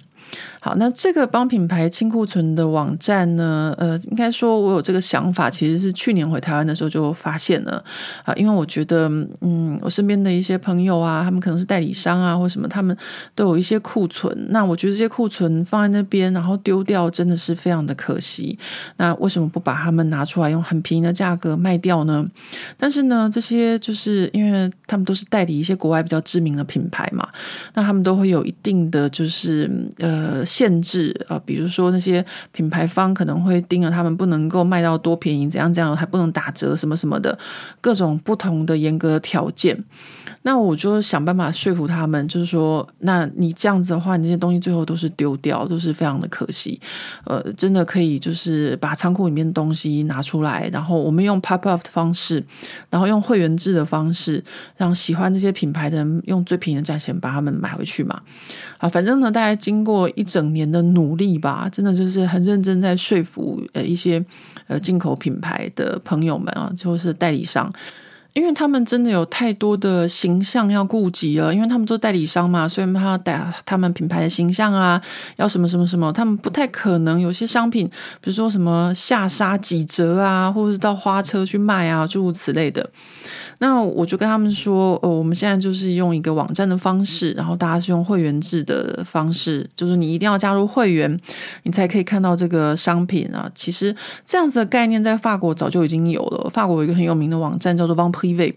好，那这个帮品牌清库存的网站呢，呃，应该说我有这个想法，其实是去年回台湾的时候就发现了啊，因为我觉得，嗯，我身边的一些朋友啊，他们可能是代理商啊，或什么，他们都有一些库存，那我觉得这些库存放在那边，然后丢掉，真的是非常的可惜。那为什么不把他们拿出来，用很便宜的价格卖掉呢？但是呢，这些就是因为他们都是代理一些国外比较知名的品牌嘛，那他们都会有一定的就是呃。限制啊，比如说那些品牌方可能会盯着他们不能够卖到多便宜，怎样怎样，还不能打折什么什么的，各种不同的严格条件。那我就想办法说服他们，就是说，那你这样子的话，你这些东西最后都是丢掉，都是非常的可惜。呃，真的可以就是把仓库里面的东西拿出来，然后我们用 pop up 的方式，然后用会员制的方式，让喜欢这些品牌的人用最便宜的价钱把他们买回去嘛。啊，反正呢，大家经过一整年的努力吧，真的就是很认真在说服呃一些呃进口品牌的朋友们啊，就是代理商。因为他们真的有太多的形象要顾及了，因为他们做代理商嘛，所以他要打他们品牌的形象啊，要什么什么什么，他们不太可能有些商品，比如说什么下杀几折啊，或者是到花车去卖啊，诸如此类的。那我就跟他们说，呃，我们现在就是用一个网站的方式，然后大家是用会员制的方式，就是你一定要加入会员，你才可以看到这个商品啊。其实这样子的概念在法国早就已经有了，法国有一个很有名的网站叫做 Vente Privée，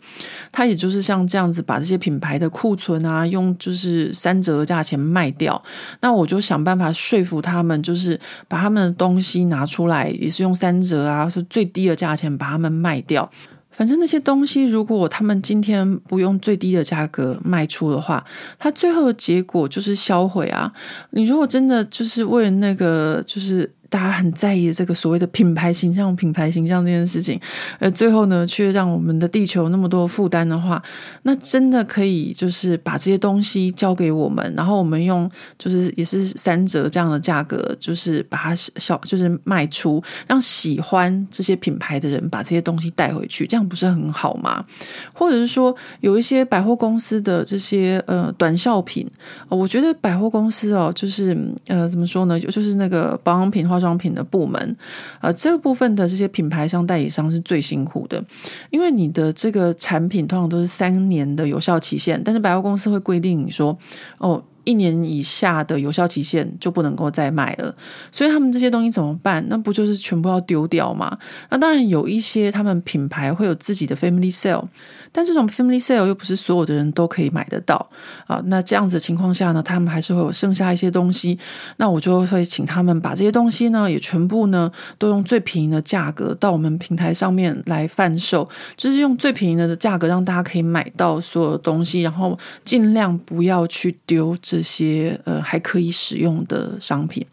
它也就是像这样子把这些品牌的库存啊，用就是三折的价钱卖掉。那我就想办法说服他们，就是把他们的东西拿出来，也是用三折啊，是最低的价钱把他们卖掉。反正那些东西，如果他们今天不用最低的价格卖出的话，它最后的结果就是销毁啊！你如果真的就是为了那个，就是。大家很在意这个所谓的品牌形象、品牌形象这件事情，呃最后呢，却让我们的地球那么多负担的话，那真的可以就是把这些东西交给我们，然后我们用就是也是三折这样的价格，就是把它小就是卖出，让喜欢这些品牌的人把这些东西带回去，这样不是很好吗？或者是说，有一些百货公司的这些呃短效品，我觉得百货公司哦，就是呃怎么说呢，就是那个保养品化。化妆品的部门，呃，这部分的这些品牌商代理商是最辛苦的，因为你的这个产品通常都是三年的有效期限，但是百货公司会规定你说，哦，一年以下的有效期限就不能够再卖了，所以他们这些东西怎么办？那不就是全部要丢掉吗？那当然有一些他们品牌会有自己的 family sale，但这种 family sale 又不是所有的人都可以买得到啊。那这样子的情况下呢，他们还是会有剩下一些东西，那我就会请他们把这些东西呢，也全部呢都用最便宜的价格到我们平台上面来贩售，就是用最便宜的价格让大家可以买到所有东西，然后尽量不要去丢。这些呃还可以使用的商品，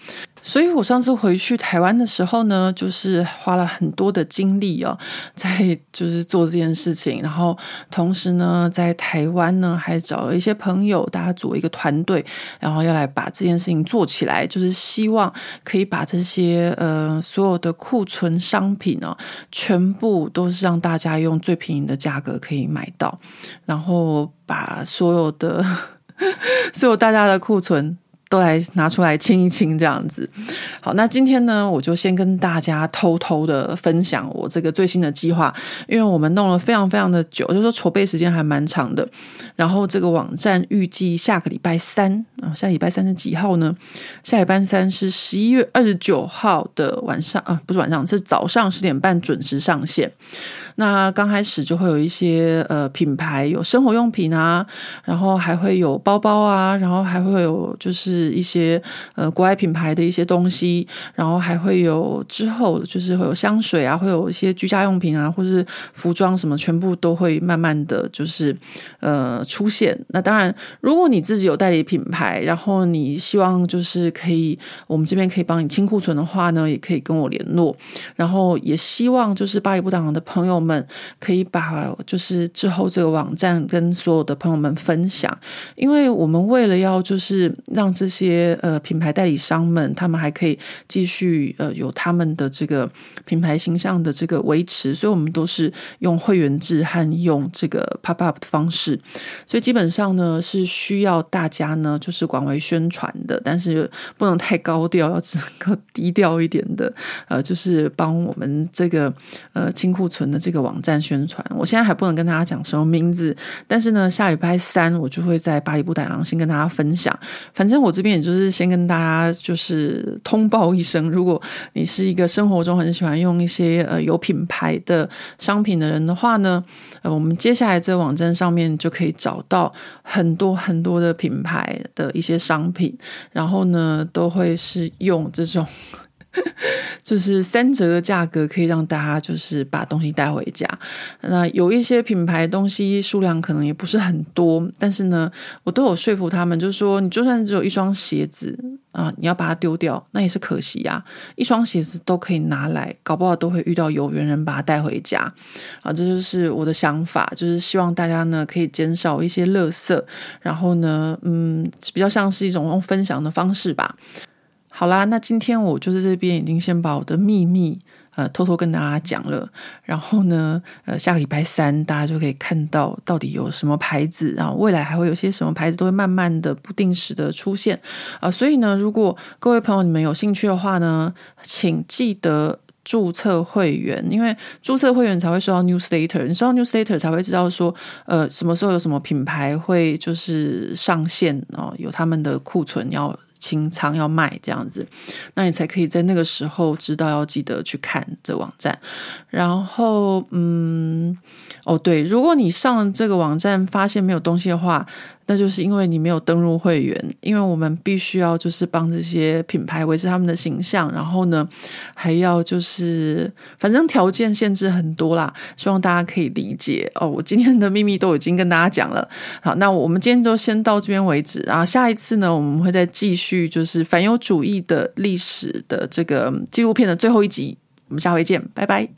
所以我上次回去台湾的时候呢，就是花了很多的精力哦，在就是做这件事情，然后同时呢，在台湾呢还找了一些朋友，大家组一个团队，然后要来把这件事情做起来，就是希望可以把这些呃所有的库存商品呢，全部都是让大家用最便宜的价格可以买到，然后把所有的。所有大家的库存都来拿出来清一清，这样子。好，那今天呢，我就先跟大家偷偷的分享我这个最新的计划，因为我们弄了非常非常的久，就是说筹备时间还蛮长的。然后这个网站预计下个礼拜三啊，下礼拜三是几号呢？下礼拜三是十一月二十九号的晚上啊，不是晚上，是早上十点半准时上线。那刚开始就会有一些呃品牌，有生活用品啊，然后还会有包包啊，然后还会有就是一些呃国外品牌的一些东西，然后还会有之后就是会有香水啊，会有一些居家用品啊，或是服装什么，全部都会慢慢的就是呃出现。那当然，如果你自己有代理品牌，然后你希望就是可以我们这边可以帮你清库存的话呢，也可以跟我联络。然后也希望就是巴黎不挡的朋友。们可以把就是之后这个网站跟所有的朋友们分享，因为我们为了要就是让这些呃品牌代理商们他们还可以继续呃有他们的这个品牌形象的这个维持，所以我们都是用会员制和用这个 pop up 的方式，所以基本上呢是需要大家呢就是广为宣传的，但是不能太高调，要只能够低调一点的，呃，就是帮我们这个呃清库存的这个。网站宣传，我现在还不能跟大家讲什么名字，但是呢，下礼拜三我就会在巴黎不打烊先跟大家分享。反正我这边也就是先跟大家就是通报一声，如果你是一个生活中很喜欢用一些呃有品牌的商品的人的话呢，呃，我们接下来这个网站上面就可以找到很多很多的品牌的一些商品，然后呢，都会是用这种。就是三折的价格可以让大家就是把东西带回家。那有一些品牌东西数量可能也不是很多，但是呢，我都有说服他们，就是说你就算只有一双鞋子啊，你要把它丢掉，那也是可惜呀。一双鞋子都可以拿来，搞不好都会遇到有缘人把它带回家啊。这就是我的想法，就是希望大家呢可以减少一些垃圾，然后呢，嗯，比较像是一种用分享的方式吧。好啦，那今天我就是这边已经先把我的秘密呃偷偷跟大家讲了，然后呢，呃，下个礼拜三大家就可以看到到底有什么牌子，然后未来还会有些什么牌子都会慢慢的不定时的出现啊，呃，所以呢，如果各位朋友你们有兴趣的话呢，请记得注册会员，因为注册会员才会收到 newsletter，你收到 newsletter 才会知道说呃什么时候有什么品牌会就是上线哦，有他们的库存要。清仓要卖这样子，那你才可以在那个时候知道要记得去看这网站。然后，嗯，哦对，如果你上这个网站发现没有东西的话。那就是因为你没有登入会员，因为我们必须要就是帮这些品牌维持他们的形象，然后呢，还要就是反正条件限制很多啦，希望大家可以理解哦。我今天的秘密都已经跟大家讲了，好，那我们今天就先到这边为止，然后下一次呢，我们会再继续就是反犹主义的历史的这个纪录片的最后一集，我们下回见，拜拜。